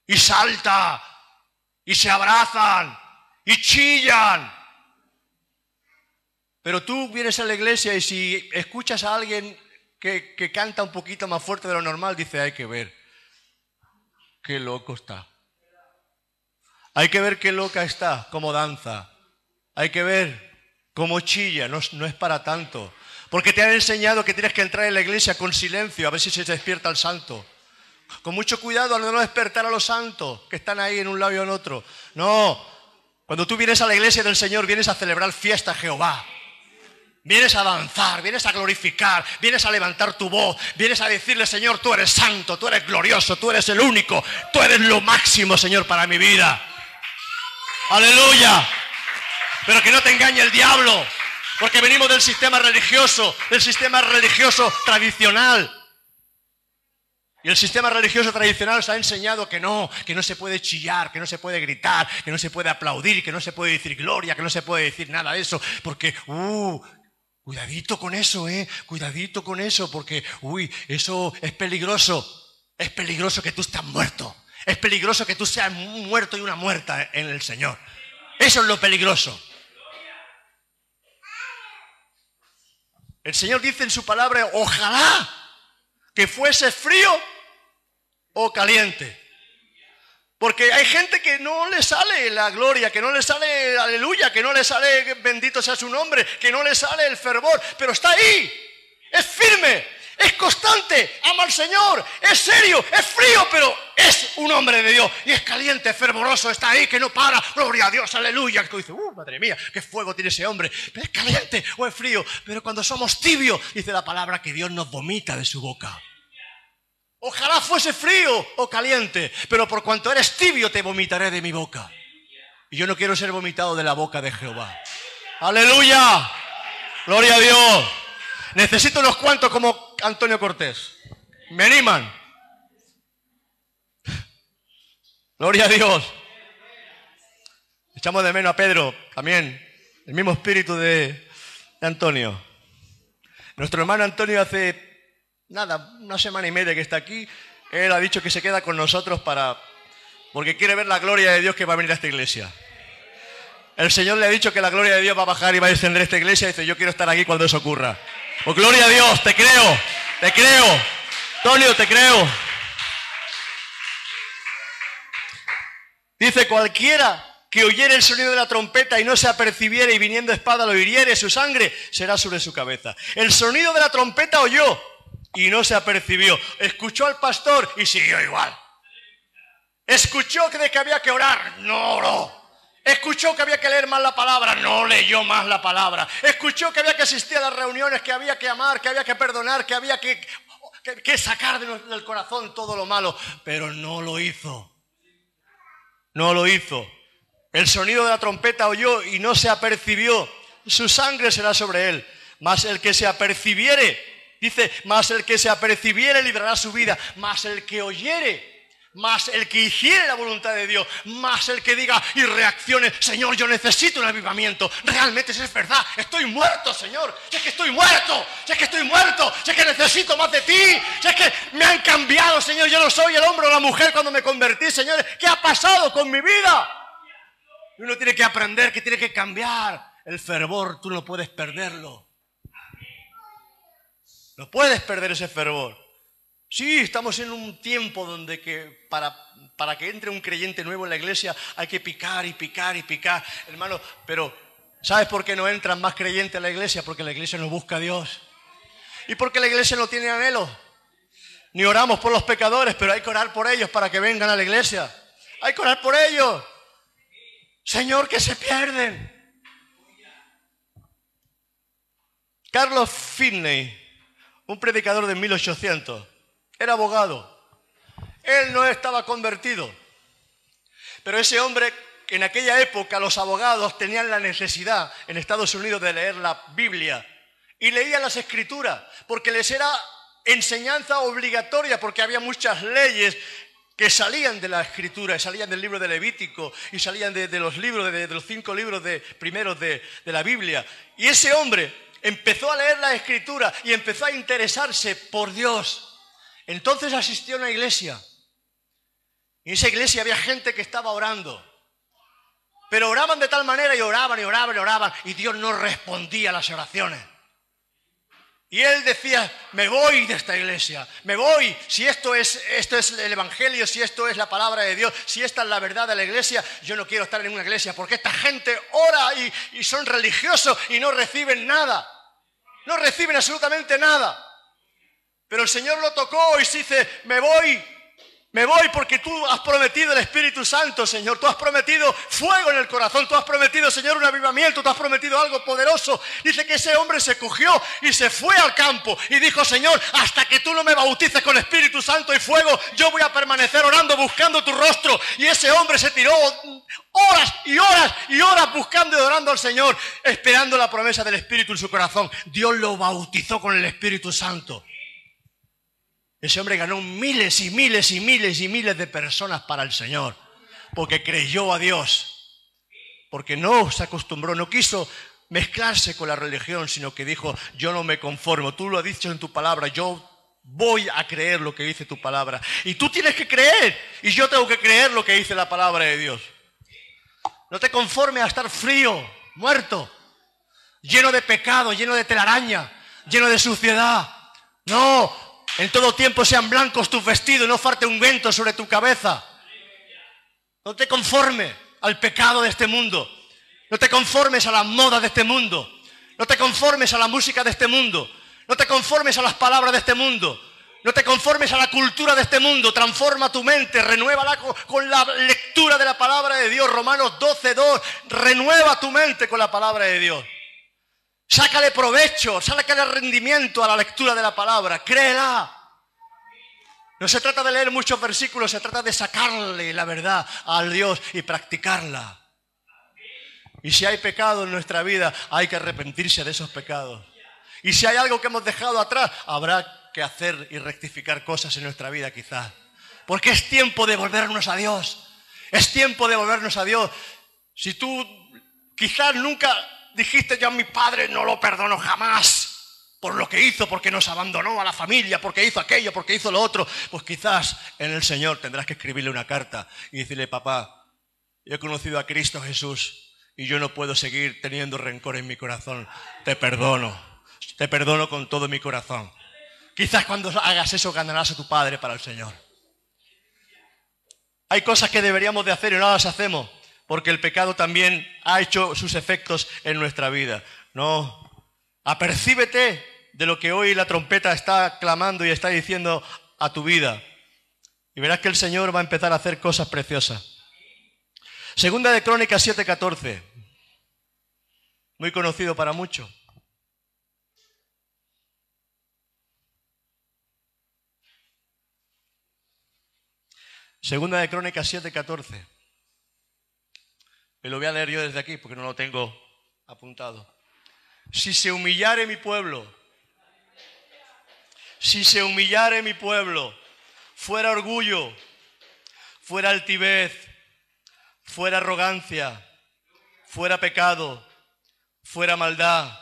y salta y se abrazan y chillan. Pero tú vienes a la iglesia y si escuchas a alguien que, que canta un poquito más fuerte de lo normal, dice, hay que ver qué loco está. Hay que ver qué loca está, cómo danza. Hay que ver cómo chilla, no, es para tanto. Porque te han enseñado que tienes que entrar en la iglesia con silencio, a ver si se despierta el santo. Con mucho cuidado al no despertar a los santos que están ahí en un lado y en otro. No, cuando tú vienes a la iglesia del Señor, vienes a celebrar fiesta a Jehová. Vienes a danzar, vienes a glorificar, vienes a levantar tu voz, vienes a decirle, Señor, tú eres santo, tú eres glorioso, tú eres el único, tú eres lo máximo, Señor, para mi vida. Aleluya. Pero que no te engañe el diablo, porque venimos del sistema religioso, del sistema religioso tradicional. Y el sistema religioso tradicional se ha enseñado que no, que no se puede chillar, que no se puede gritar, que no se puede aplaudir, que no se puede decir gloria, que no se puede decir nada de eso, porque, uh, Cuidadito con eso, ¿eh? Cuidadito con eso, porque, uy, eso es peligroso. Es peligroso que tú estés muerto. Es peligroso que tú seas muerto y una muerta en el Señor. Eso es lo peligroso. El Señor dice en su palabra, ojalá que fuese frío o caliente. Porque hay gente que no le sale la gloria, que no le sale aleluya, que no le sale bendito sea su nombre, que no le sale el fervor, pero está ahí, es firme, es constante, ama al Señor, es serio, es frío, pero es un hombre de Dios y es caliente, fervoroso, está ahí, que no para, gloria a Dios, aleluya. Que dice, uh, madre mía, qué fuego tiene ese hombre, pero es caliente o es frío, pero cuando somos tibios, dice la palabra que Dios nos vomita de su boca. Ojalá fuese frío o caliente, pero por cuanto eres tibio te vomitaré de mi boca. Y yo no quiero ser vomitado de la boca de Jehová. Aleluya. Gloria a Dios. Necesito unos cuantos como Antonio Cortés. Me animan. Gloria a Dios. Echamos de menos a Pedro también. El mismo espíritu de, Antonio. Nuestro hermano Antonio hace nada, una semana y media que está aquí, él ha dicho que se queda con nosotros para, porque quiere ver la gloria de Dios que va a venir a esta iglesia. El Señor le ha dicho que la gloria de Dios va a bajar y va a descender esta iglesia y dice, yo quiero estar aquí cuando eso ocurra. Pues gloria a Dios, te creo, te creo. Tonio, te creo. Dice, cualquiera que oyere el sonido de la trompeta y no se apercibiere y viniendo espada lo hiriere, su sangre será sobre su cabeza. El sonido de la trompeta oyó y no se apercibió. Escuchó al pastor y siguió igual. Escuchó que de que había que orar, no oró. Escuchó que había que leer más la palabra, no leyó más la palabra. Escuchó que había que asistir a las reuniones, que había que amar, que había que perdonar, que había que, que, sacar del corazón todo lo malo, pero no lo hizo. No lo hizo. El sonido de la trompeta oyó y no se apercibió. Su sangre será sobre él. Mas el que se apercibiere, dice, mas el que se apercibiere librará su vida. Mas el que oyere más el que hiciere la voluntad de Dios, más el que diga y reaccione, Señor, yo necesito un avivamiento. Realmente es verdad, estoy muerto, Señor. Si es que estoy muerto, si es que estoy muerto, si es que necesito más de ti, si es que me han cambiado, Señor. Yo no soy el hombre o la mujer cuando me convertí, Señor. ¿Qué ha pasado con mi vida? Uno tiene que aprender que tiene que cambiar. El fervor, tú no puedes perderlo. No puedes perder ese fervor. Sí, estamos en un tiempo donde que para, para que entre un creyente nuevo en la iglesia hay que picar y picar y picar, hermano, pero ¿sabes por qué no entran más creyentes a la iglesia? Porque la iglesia no busca a Dios. Y porque la iglesia no tiene anhelo. Ni oramos por los pecadores, pero hay que orar por ellos para que vengan a la iglesia. Hay que orar por ellos. Señor, que se pierden. Carlos Finney, un predicador de 1800, era abogado. Él no estaba convertido. Pero ese hombre, en aquella época los abogados tenían la necesidad en Estados Unidos de leer la Biblia. Y leían las escrituras, porque les era enseñanza obligatoria, porque había muchas leyes que salían de la escritura, salían del libro de Levítico y salían de, los libros, de, los cinco libros de, primeros de, de la Biblia. Y ese hombre empezó a leer la escritura y empezó a interesarse por Dios. Entonces asistió a una iglesia. Y en esa iglesia había gente que estaba orando. Pero oraban de tal manera y oraban y oraban y oraban. Y Dios no respondía a las oraciones. Y él decía, me voy de esta iglesia, me voy, si esto es, esto es el Evangelio, si esto es la palabra de Dios, si esta es la verdad de la iglesia, yo no quiero estar en una iglesia porque esta gente ora y, y son religiosos y no reciben nada, no reciben absolutamente nada. Pero el Señor lo tocó y dice, me voy, me voy porque tú has prometido el Espíritu Santo, Señor. Tú has prometido fuego en el corazón. Tú has prometido, Señor, un avivamiento. Tú has prometido algo poderoso. Dice que ese hombre se cogió y se fue al campo y dijo, Señor, hasta que tú no me bautices con Espíritu Santo y fuego, yo voy a permanecer orando, buscando tu rostro. Y ese hombre se tiró horas y horas y horas buscando y orando al Señor, esperando la promesa del Espíritu en su corazón. Dios lo bautizó con el Espíritu Santo. Ese hombre ganó miles y miles y miles y miles de personas para el Señor, porque creyó a Dios, porque no se acostumbró, no quiso mezclarse con la religión, sino que dijo, yo no me conformo, tú lo has dicho en tu palabra, yo voy a creer lo que dice tu palabra. Y tú tienes que creer, y yo tengo que creer lo que dice la palabra de Dios. No te conformes a estar frío, muerto, lleno de pecado, lleno de telaraña, lleno de suciedad. No, en todo tiempo sean blancos tus vestidos y no falte un vento sobre tu cabeza. No te conformes al pecado de este mundo. No te conformes a las modas de este mundo. No te conformes a la música de este mundo. No te conformes a las palabras de este mundo. No te conformes a la cultura de este mundo. Transforma tu mente, renuévala con, la lectura de la palabra de Dios. Romanos 12, 2. Renueva tu mente con la palabra de Dios. Sácale provecho, sácale rendimiento a la lectura de la palabra, créela. No se trata de leer muchos versículos, se trata de sacarle la verdad al Dios y practicarla. Y si hay pecado en nuestra vida, hay que arrepentirse de esos pecados. Y si hay algo que hemos dejado atrás, habrá que hacer y rectificar cosas en nuestra vida quizás. Porque es tiempo de volvernos a Dios. Es tiempo de volvernos a Dios. Si tú quizás nunca dijiste yo a mi padre no lo perdono jamás por lo que hizo, porque nos abandonó a la familia, porque hizo aquello, porque hizo lo otro, pues quizás en el Señor tendrás que escribirle una carta y decirle, papá, yo he conocido a Cristo Jesús y yo no puedo seguir teniendo rencor en mi corazón. Te perdono, te perdono con todo mi corazón. Quizás cuando hagas eso ganarás a tu Padre para el Señor. Hay cosas que deberíamos de hacer y no las hacemos porque el pecado también ha hecho sus efectos en nuestra vida. No, apercíbete de lo que hoy la trompeta está clamando y está diciendo a tu vida. Y verás que el Señor va a empezar a hacer cosas preciosas. Segunda de Crónicas 7:14. Muy conocido para muchos. Segunda de Crónicas 7:14. Y lo voy a leer yo desde aquí porque no lo tengo apuntado. Si se humillare mi pueblo, si se humillare mi pueblo, fuera orgullo, fuera altivez, fuera arrogancia, fuera pecado, fuera maldad,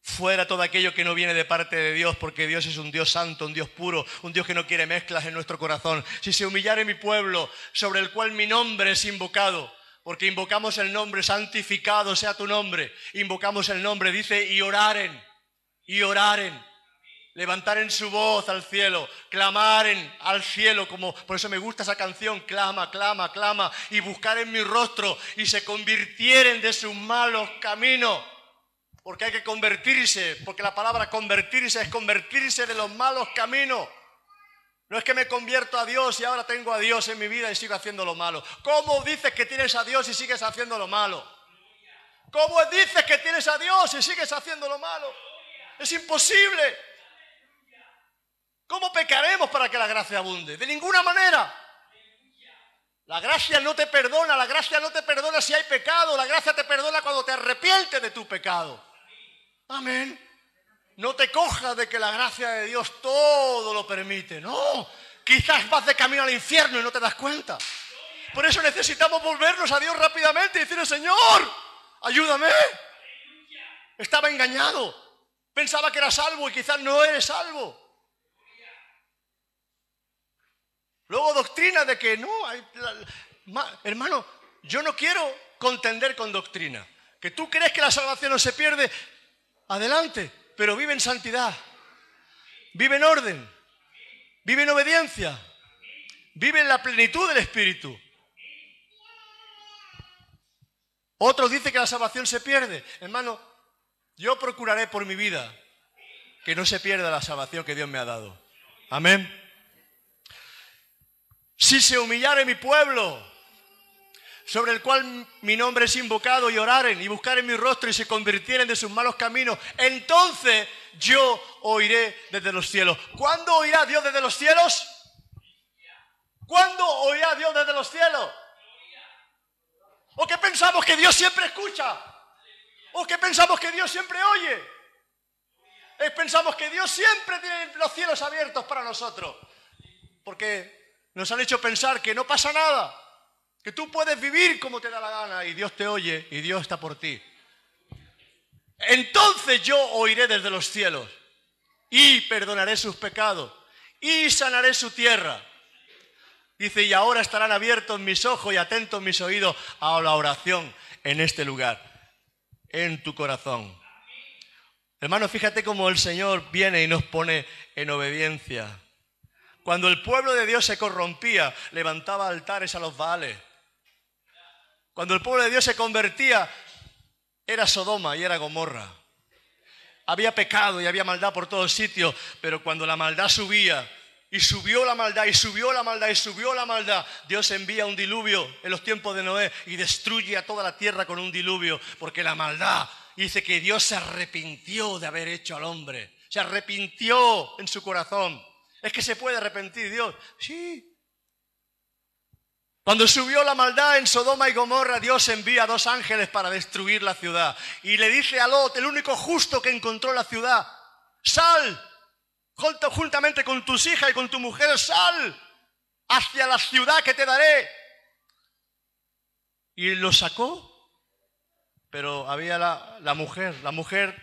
fuera todo aquello que no viene de parte de Dios, porque Dios es un Dios santo, un Dios puro, un Dios que no quiere mezclas en nuestro corazón. Si se humillare mi pueblo, sobre el cual mi nombre es invocado, porque invocamos el nombre, santificado sea tu nombre, invocamos el nombre, dice, y oraren, y oraren, levantar en su voz al cielo, clamar en, al cielo, como por eso me gusta esa canción, clama, clama, clama, y buscar en mi rostro y se convirtieren de sus malos caminos. Porque hay que convertirse, porque la palabra convertirse es convertirse de los malos caminos. No es que me convierto a Dios y ahora tengo a Dios en mi vida y sigo haciendo lo malo. ¿Cómo dices que tienes a Dios y sigues haciendo lo malo? ¿Cómo dices que tienes a Dios y sigues haciendo lo malo? Es imposible. ¿Cómo pecaremos para que la gracia abunde? De ninguna manera. La gracia no te perdona, la gracia no te perdona si hay pecado, la gracia te perdona cuando te arrepientes de tu pecado. Amén. No te cojas de que la gracia de Dios todo lo permite. No, quizás vas de camino al infierno y no te das cuenta. Por eso necesitamos volvernos a Dios rápidamente y decirle, Señor, ayúdame. Estaba engañado. Pensaba que era salvo y quizás no eres salvo. Luego doctrina de que no, hay, hermano, yo no quiero contender con doctrina. Que tú crees que la salvación no se pierde, adelante pero vive en santidad, vive en orden, vive en obediencia, vive en la plenitud del Espíritu. Otros dicen que la salvación se pierde. Hermano, yo procuraré por mi vida que no se pierda la salvación que Dios me ha dado. Amén. Si se humillare mi pueblo, sobre el cual mi nombre es invocado y oraren y buscaren mi rostro y se convirtieren de sus malos caminos, entonces yo oiré desde los cielos. ¿Cuándo oirá Dios desde los cielos? ¿Cuándo oirá Dios desde los cielos? ¿O qué pensamos que Dios siempre escucha? ¿O qué pensamos que Dios siempre oye? pensamos que Dios siempre tiene los cielos abiertos para nosotros. Porque nos han hecho pensar que no pasa nada. Que tú puedes vivir como te da la gana y Dios te oye y Dios está por ti. Entonces yo oiré desde los cielos y perdonaré sus pecados y sanaré su tierra. Dice, y ahora estarán abiertos mis ojos y atentos mis oídos a la oración en este lugar, en tu corazón. Hermano, fíjate cómo el Señor viene y nos pone en obediencia. Cuando el pueblo de Dios se corrompía, levantaba altares a los baales. Cuando el pueblo de Dios se convertía, era Sodoma y era Gomorra. Había pecado y había maldad por todos sitios, pero cuando la maldad subía, y subió la maldad, y subió la maldad, y subió la maldad. Dios envía un diluvio en los tiempos de Noé y destruye a toda la tierra con un diluvio, porque la maldad dice que Dios se arrepintió de haber hecho al hombre. Se arrepintió en su corazón. Es que se puede arrepentir Dios. Sí, cuando subió la maldad en Sodoma y Gomorra, Dios envía dos ángeles para destruir la ciudad. Y le dice a Lot, el único justo que encontró la ciudad, sal, juntamente con tus hijas y con tu mujer, sal hacia la ciudad que te daré. Y lo sacó, pero había la, la mujer, la mujer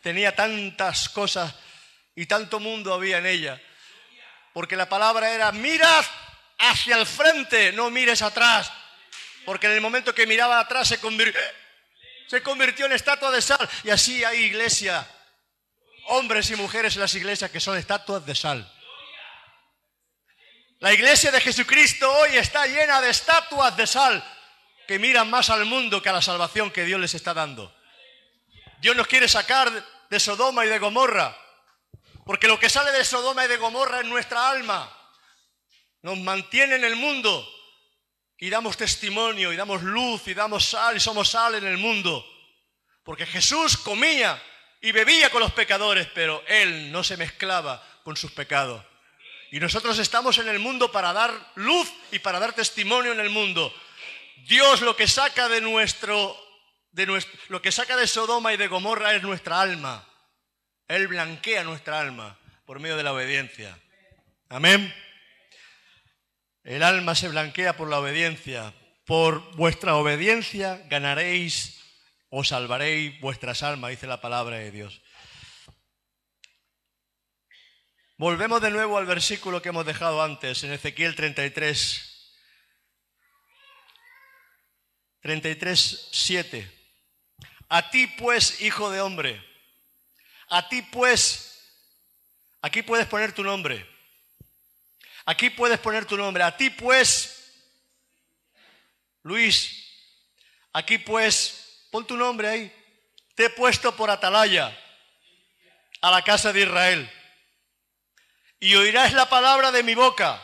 tenía tantas cosas y tanto mundo había en ella, porque la palabra era, mirad hacia el frente, no mires atrás. Porque en el momento que miraba atrás se convirtió, se convirtió en estatua de sal. Y así hay iglesia, hombres y mujeres en las iglesias que son estatuas de sal. La iglesia de Jesucristo hoy está llena de estatuas de sal. que miran más al mundo que a la salvación que Dios les está dando. Dios nos quiere sacar de Sodoma y de Gomorra, porque lo que sale de Sodoma y de Gomorra es nuestra alma. Nos mantiene en el mundo y damos testimonio y damos luz y damos sal y somos sal en el mundo. Porque Jesús comía y bebía con los pecadores, pero Él no se mezclaba con sus pecados. Y nosotros estamos en el mundo para dar luz y para dar testimonio en el mundo. Dios lo que saca de nuestro, de lo que saca de Sodoma y de Gomorra es nuestra alma. Él blanquea nuestra alma por medio de la obediencia. Amén. El alma se blanquea por la obediencia. Por vuestra obediencia ganaréis o salvaréis vuestras almas, dice la palabra de Dios. Volvemos de nuevo al versículo que hemos dejado antes, en Ezequiel 33, 33, 7. A ti pues, hijo de hombre, a ti pues, aquí puedes poner tu nombre. Aquí puedes poner tu nombre. A ti pues, Luis, aquí pues, pon tu nombre ahí. Te he puesto por atalaya a la casa de Israel. Y oirás la palabra de mi boca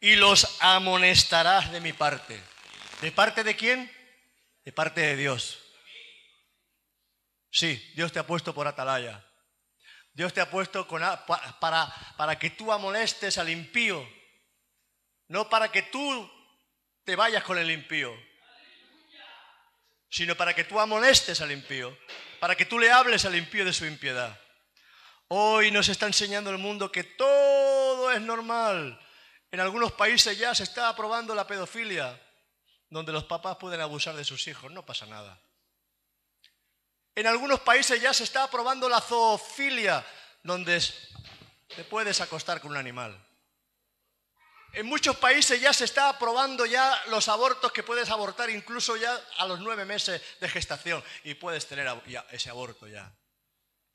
y los amonestarás de mi parte. ¿De parte de quién? De parte de Dios. Sí, Dios te ha puesto por atalaya. Dios te ha puesto para, para que tú amonestes al impío, no para que tú te vayas con el impío, sino para que tú amonestes al impío, para que tú le hables al impío de su impiedad. Hoy nos está enseñando el mundo que todo es normal. En algunos países ya se está aprobando la pedofilia, donde los papás pueden abusar de sus hijos, no pasa nada. En algunos países ya se está aprobando la zoofilia, donde te puedes acostar con un animal. En muchos países ya se está aprobando ya los abortos que puedes abortar incluso ya a los nueve meses de gestación y puedes tener ese aborto ya.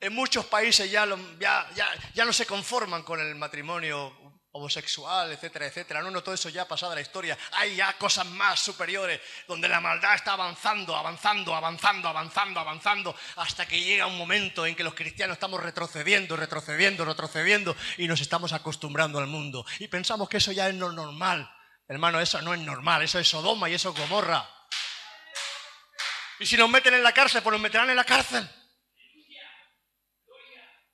En muchos países ya, ya, ya no se conforman con el matrimonio homosexual, etcétera, etcétera. No, no, todo eso ya ha pasado a la historia. Hay ya cosas más superiores, donde la maldad está avanzando, avanzando, avanzando, avanzando, avanzando, hasta que llega un momento en que los cristianos estamos retrocediendo, retrocediendo, retrocediendo, y nos estamos acostumbrando al mundo. Y pensamos que eso ya es lo normal. Hermano, eso no es normal, eso es Sodoma y eso es Gomorra. Y si nos meten en la cárcel, pues nos meterán en la cárcel.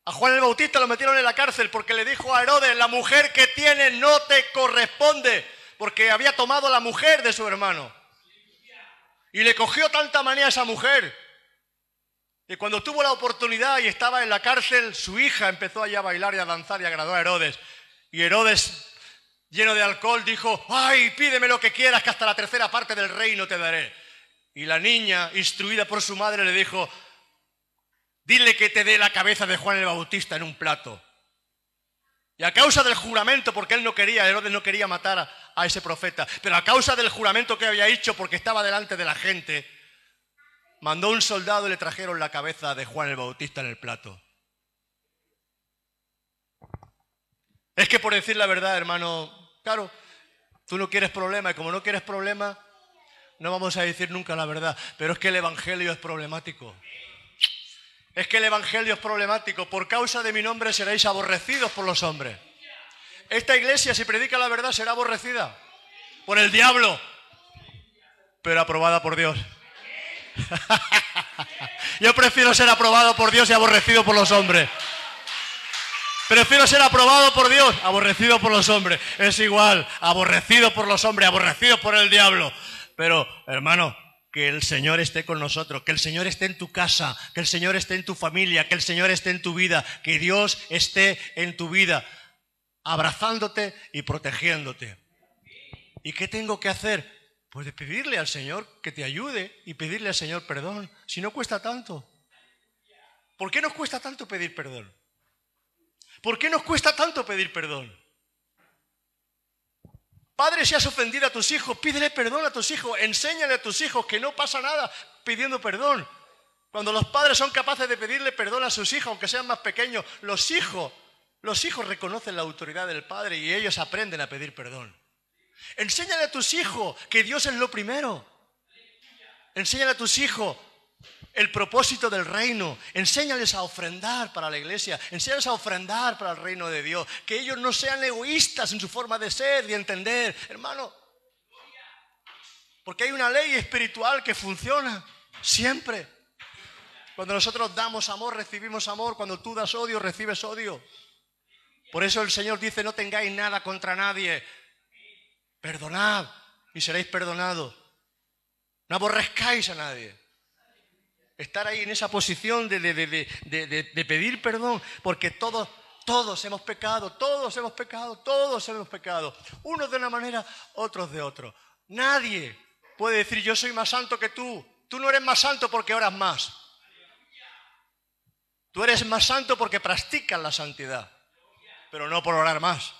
A Juan el Bautista lo metieron en la cárcel porque le dijo a Herodes, la mujer que tienes no te corresponde, porque había tomado la mujer de su hermano. Y le cogió tanta manía a esa mujer. Y cuando tuvo la oportunidad y estaba en la cárcel, su hija empezó allá a bailar y a danzar y agradó a Herodes. Y Herodes, lleno de alcohol, dijo, ay, pídeme lo que quieras, que hasta la tercera parte del reino te daré. Y la niña, instruida por su madre, le dijo, Dile que te dé la cabeza de Juan el Bautista en un plato. Y a causa del juramento, porque él no quería, Herodes no quería matar a, ese profeta, pero a causa del juramento que había hecho, porque estaba delante de la gente, mandó un soldado y le trajeron la cabeza de Juan el Bautista en el plato. Es que por decir la verdad, hermano, claro, tú no quieres problema y como no quieres problema, no vamos a decir nunca la verdad, pero es que el Evangelio es problemático. Es que el Evangelio es problemático. Por causa de mi nombre seréis aborrecidos por los hombres. Esta iglesia, si predica la verdad, será aborrecida por el diablo, pero aprobada por Dios. Yo prefiero ser aprobado por Dios y aborrecido por los hombres. Prefiero ser aprobado por Dios, aborrecido por los hombres. Es igual, aborrecido por los hombres, aborrecido por el diablo. Pero, hermano, que el Señor esté con nosotros, que el Señor esté en tu casa, que el Señor esté en tu familia, que el Señor esté en tu vida, que Dios esté en tu vida, abrazándote y protegiéndote. ¿Y qué tengo que hacer? Pues pedirle al Señor que te ayude y pedirle al Señor perdón, si no cuesta tanto. ¿Por qué nos cuesta tanto pedir perdón? ¿Por qué nos cuesta tanto pedir perdón? Padre, si has ofendido a tus hijos, pídele perdón a tus hijos, enséñale a tus hijos que no pasa nada pidiendo perdón. Cuando los padres son capaces de pedirle perdón a sus hijos, aunque sean más pequeños, los hijos, los hijos reconocen la autoridad del padre y ellos aprenden a pedir perdón. Enséñale a tus hijos que Dios es lo primero. Enséñale a tus hijos el propósito del reino. Enséñales a ofrendar para la iglesia. Enséñales a ofrendar para el reino de Dios. Que ellos no sean egoístas en su forma de ser y entender. Hermano, porque hay una ley espiritual que funciona siempre. Cuando nosotros damos amor, recibimos amor. Cuando tú das odio, recibes odio. Por eso el Señor dice, no tengáis nada contra nadie. Perdonad y seréis perdonados. No aborrezcáis a nadie. Estar ahí en esa posición de, de, pedir perdón, porque todos, todos hemos pecado, todos hemos pecado, todos hemos pecado. Unos de una manera, otros de otro. Nadie puede decir yo soy más santo que tú. Tú no eres más santo porque oras más. Tú eres más santo porque practicas la santidad, pero no por orar más.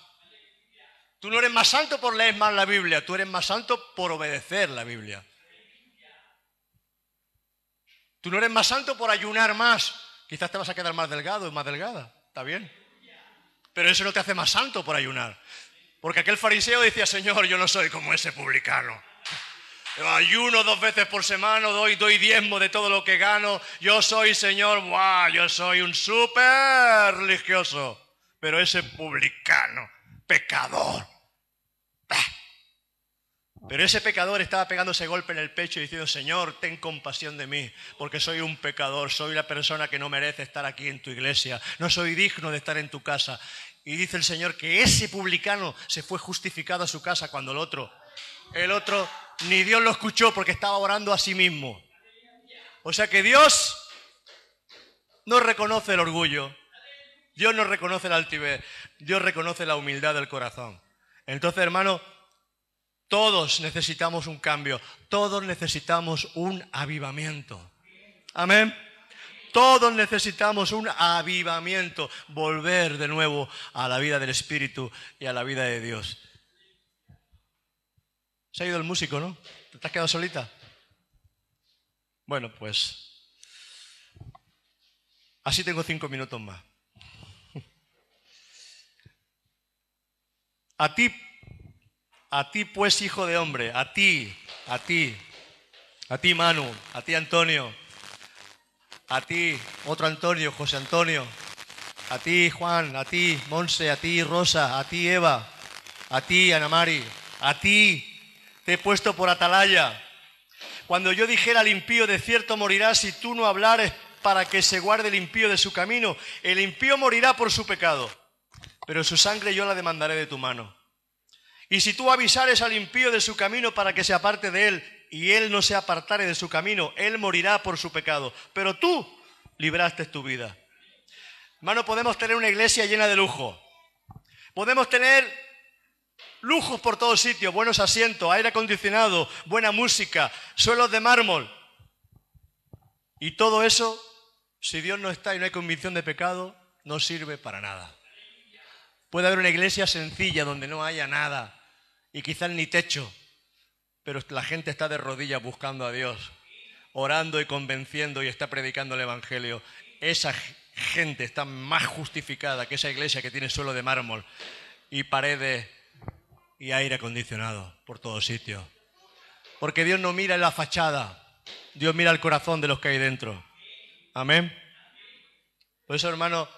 Tú no eres más santo por leer más la Biblia, tú eres más santo por obedecer la Biblia. Tú no eres más santo por ayunar más. Quizás te vas a quedar más delgado y más delgada. Está bien. Pero eso no te hace más santo por ayunar. Porque aquel fariseo decía, Señor, yo no soy como ese publicano. Ayuno dos veces por semana, doy, doy diezmo de todo lo que gano. Yo soy, Señor, yo soy un súper religioso. Pero ese publicano, pecador. Pero ese pecador estaba pegando ese golpe en el pecho y diciendo, Señor, ten compasión de mí, porque soy un pecador, soy la persona que no merece estar aquí en tu iglesia, no soy digno de estar en tu casa. Y dice el Señor que ese publicano se fue justificado a su casa cuando el otro, el otro ni Dios lo escuchó porque estaba orando a sí mismo. O sea que Dios no reconoce el orgullo, Dios no reconoce la altivez, Dios reconoce la humildad del corazón. Entonces, hermano, todos necesitamos un cambio, todos necesitamos un avivamiento. Amén. Todos necesitamos un avivamiento, volver de nuevo a la vida del Espíritu y a la vida de Dios. Se ha ido el músico, ¿no? ¿Te has quedado solita? Bueno, pues así tengo cinco minutos más. A ti, a ti pues, hijo de hombre, a ti, a ti, a ti Manu, a ti Antonio, a ti otro Antonio, José Antonio, a ti Juan, a ti Monse, a ti Rosa, a ti Eva, a ti Ana Mari, a ti te he puesto por atalaya. Cuando yo dijera al impío, de cierto morirá si tú no hablares para que se guarde el impío de su camino. El impío morirá por su pecado, pero su sangre yo la demandaré de tu mano. Y si tú avisares al impío de su camino para que se aparte de él, y él no se apartare de su camino, él morirá por su pecado. Pero tú libraste tu vida. Hermano, podemos tener una iglesia llena de lujo. Podemos tener lujos por todos sitios, buenos asientos, aire acondicionado, buena música, suelos de mármol. Y todo eso, si Dios no está y no hay convicción de pecado, no sirve para nada. Puede haber una iglesia sencilla donde no haya nada y quizás ni techo, pero la gente está de rodillas buscando a Dios, orando y convenciendo y está predicando el Evangelio. Esa gente está más justificada que esa iglesia que tiene suelo de mármol y paredes y aire acondicionado por todos sitios. Porque Dios no mira en la fachada, Dios mira el corazón de los que hay dentro. Amén. Por eso, hermano,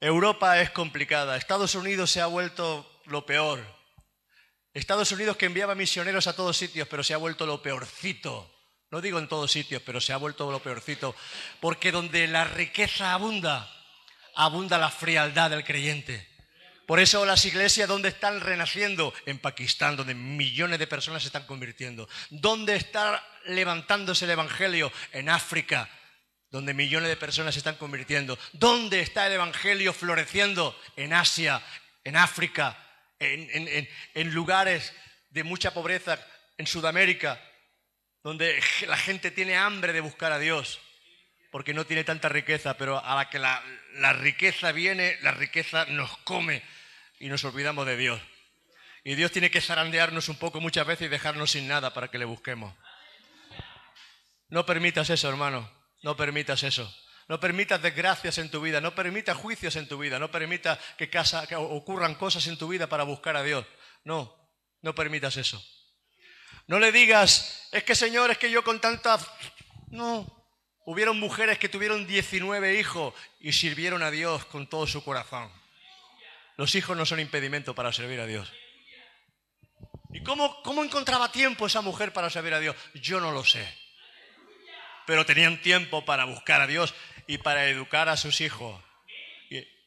Europa es complicada. Estados Unidos se ha vuelto lo peor. Estados Unidos que enviaba misioneros a todos sitios, pero se ha vuelto lo peorcito. No digo en todos sitios, pero se ha vuelto lo peorcito. Porque donde la riqueza abunda, abunda la frialdad del creyente. Por eso las iglesias, ¿dónde están renaciendo? En Pakistán, donde millones de personas se están convirtiendo. ¿Dónde está levantándose el Evangelio? En África, donde millones de personas se están convirtiendo. ¿Dónde está el Evangelio floreciendo? En Asia, en África, en, lugares de mucha pobreza, en Sudamérica, donde la gente tiene hambre de buscar a Dios porque no tiene tanta riqueza, pero a la que la, la, riqueza viene, la riqueza nos come y nos olvidamos de Dios. Y Dios tiene que zarandearnos un poco muchas veces y dejarnos sin nada para que le busquemos. No permitas eso, hermano. No permitas eso. No permitas desgracias en tu vida. No permitas juicios en tu vida. No permitas que, ocurran cosas en tu vida para buscar a Dios. No, no permitas eso. No le digas, es que Señor, es que yo con tanta... No. Hubieron mujeres que tuvieron 19 hijos y sirvieron a Dios con todo su corazón. Los hijos no son impedimento para servir a Dios. ¿Y cómo, cómo encontraba tiempo esa mujer para servir a Dios? Yo no lo sé. Pero tenían tiempo para buscar a Dios y para educar a sus hijos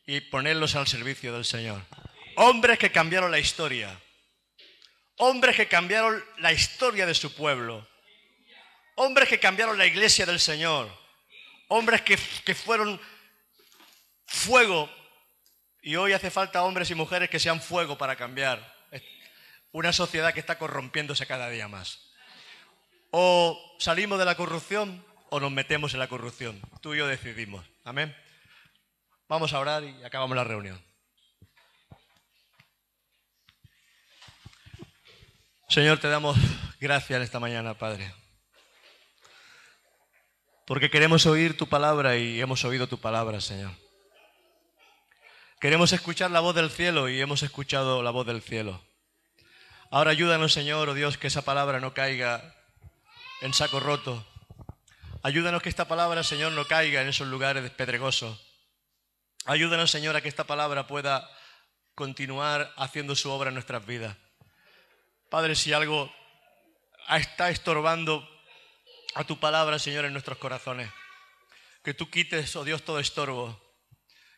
y, ponerlos al servicio del Señor. Hombres que cambiaron la historia. Hombres que cambiaron la historia de su pueblo. Hombres que cambiaron la iglesia del Señor. Hombres que fueron fuego. Y hoy hace falta hombres y mujeres que sean fuego para cambiar una sociedad que está corrompiéndose cada día más. O salimos de la corrupción o nos metemos en la corrupción. Tú y yo decidimos. Amén. Vamos a orar y acabamos la reunión. Señor, te damos gracias esta mañana, Padre. Porque queremos oír tu palabra y hemos oído tu palabra, Señor. Queremos escuchar la voz del cielo y hemos escuchado la voz del cielo. Ahora ayúdanos, Señor, oh Dios, que esa palabra no caiga en saco roto. Ayúdanos que esta palabra, Señor, no caiga en esos lugares pedregosos. Ayúdanos, Señor, a que esta palabra pueda continuar haciendo su obra en nuestras vidas. Padre, si algo está estorbando a tu palabra, Señor, en nuestros corazones, que tú quites, oh Dios, todo estorbo,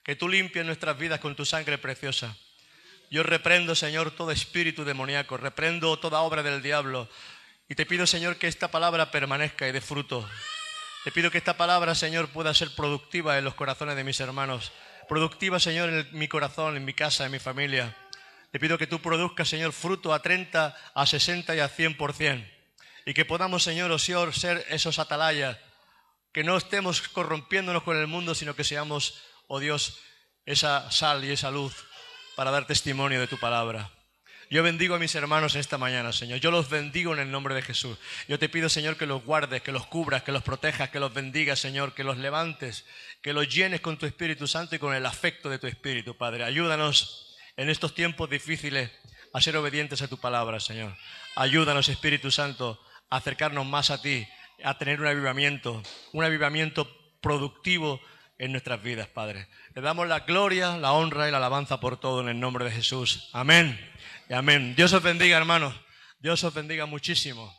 que tú limpies nuestras vidas con tu sangre preciosa. Yo reprendo, Señor, todo espíritu demoníaco, reprendo toda obra del diablo. Y te pido, Señor, que esta palabra permanezca y dé fruto. Te pido que esta palabra, Señor, pueda ser productiva en los corazones de mis hermanos. Productiva, Señor, en mi corazón, en mi casa, en mi familia. Te pido que tú produzcas, Señor, fruto a 30, a 60 y a 100%. Y que podamos, Señor, o oh Señor, ser esos atalayas. Que no estemos corrompiéndonos con el mundo, sino que seamos, oh Dios, esa sal y esa luz para dar testimonio de tu palabra. Yo bendigo a mis hermanos esta mañana, Señor. Yo los bendigo en el nombre de Jesús. Yo te pido, Señor, que los guardes, que los cubras, que los protejas, que los bendigas, Señor, que los levantes, que los llenes con tu Espíritu Santo y con el afecto de tu Espíritu, Padre. Ayúdanos en estos tiempos difíciles a ser obedientes a tu palabra, Señor. Ayúdanos, Espíritu Santo, a acercarnos más a ti, a tener un avivamiento, un avivamiento productivo en nuestras vidas, Padre. Le damos la gloria, la honra y la alabanza por todo en el nombre de Jesús. Amén. Y amén. Dios os bendiga, hermanos. Dios os bendiga muchísimo.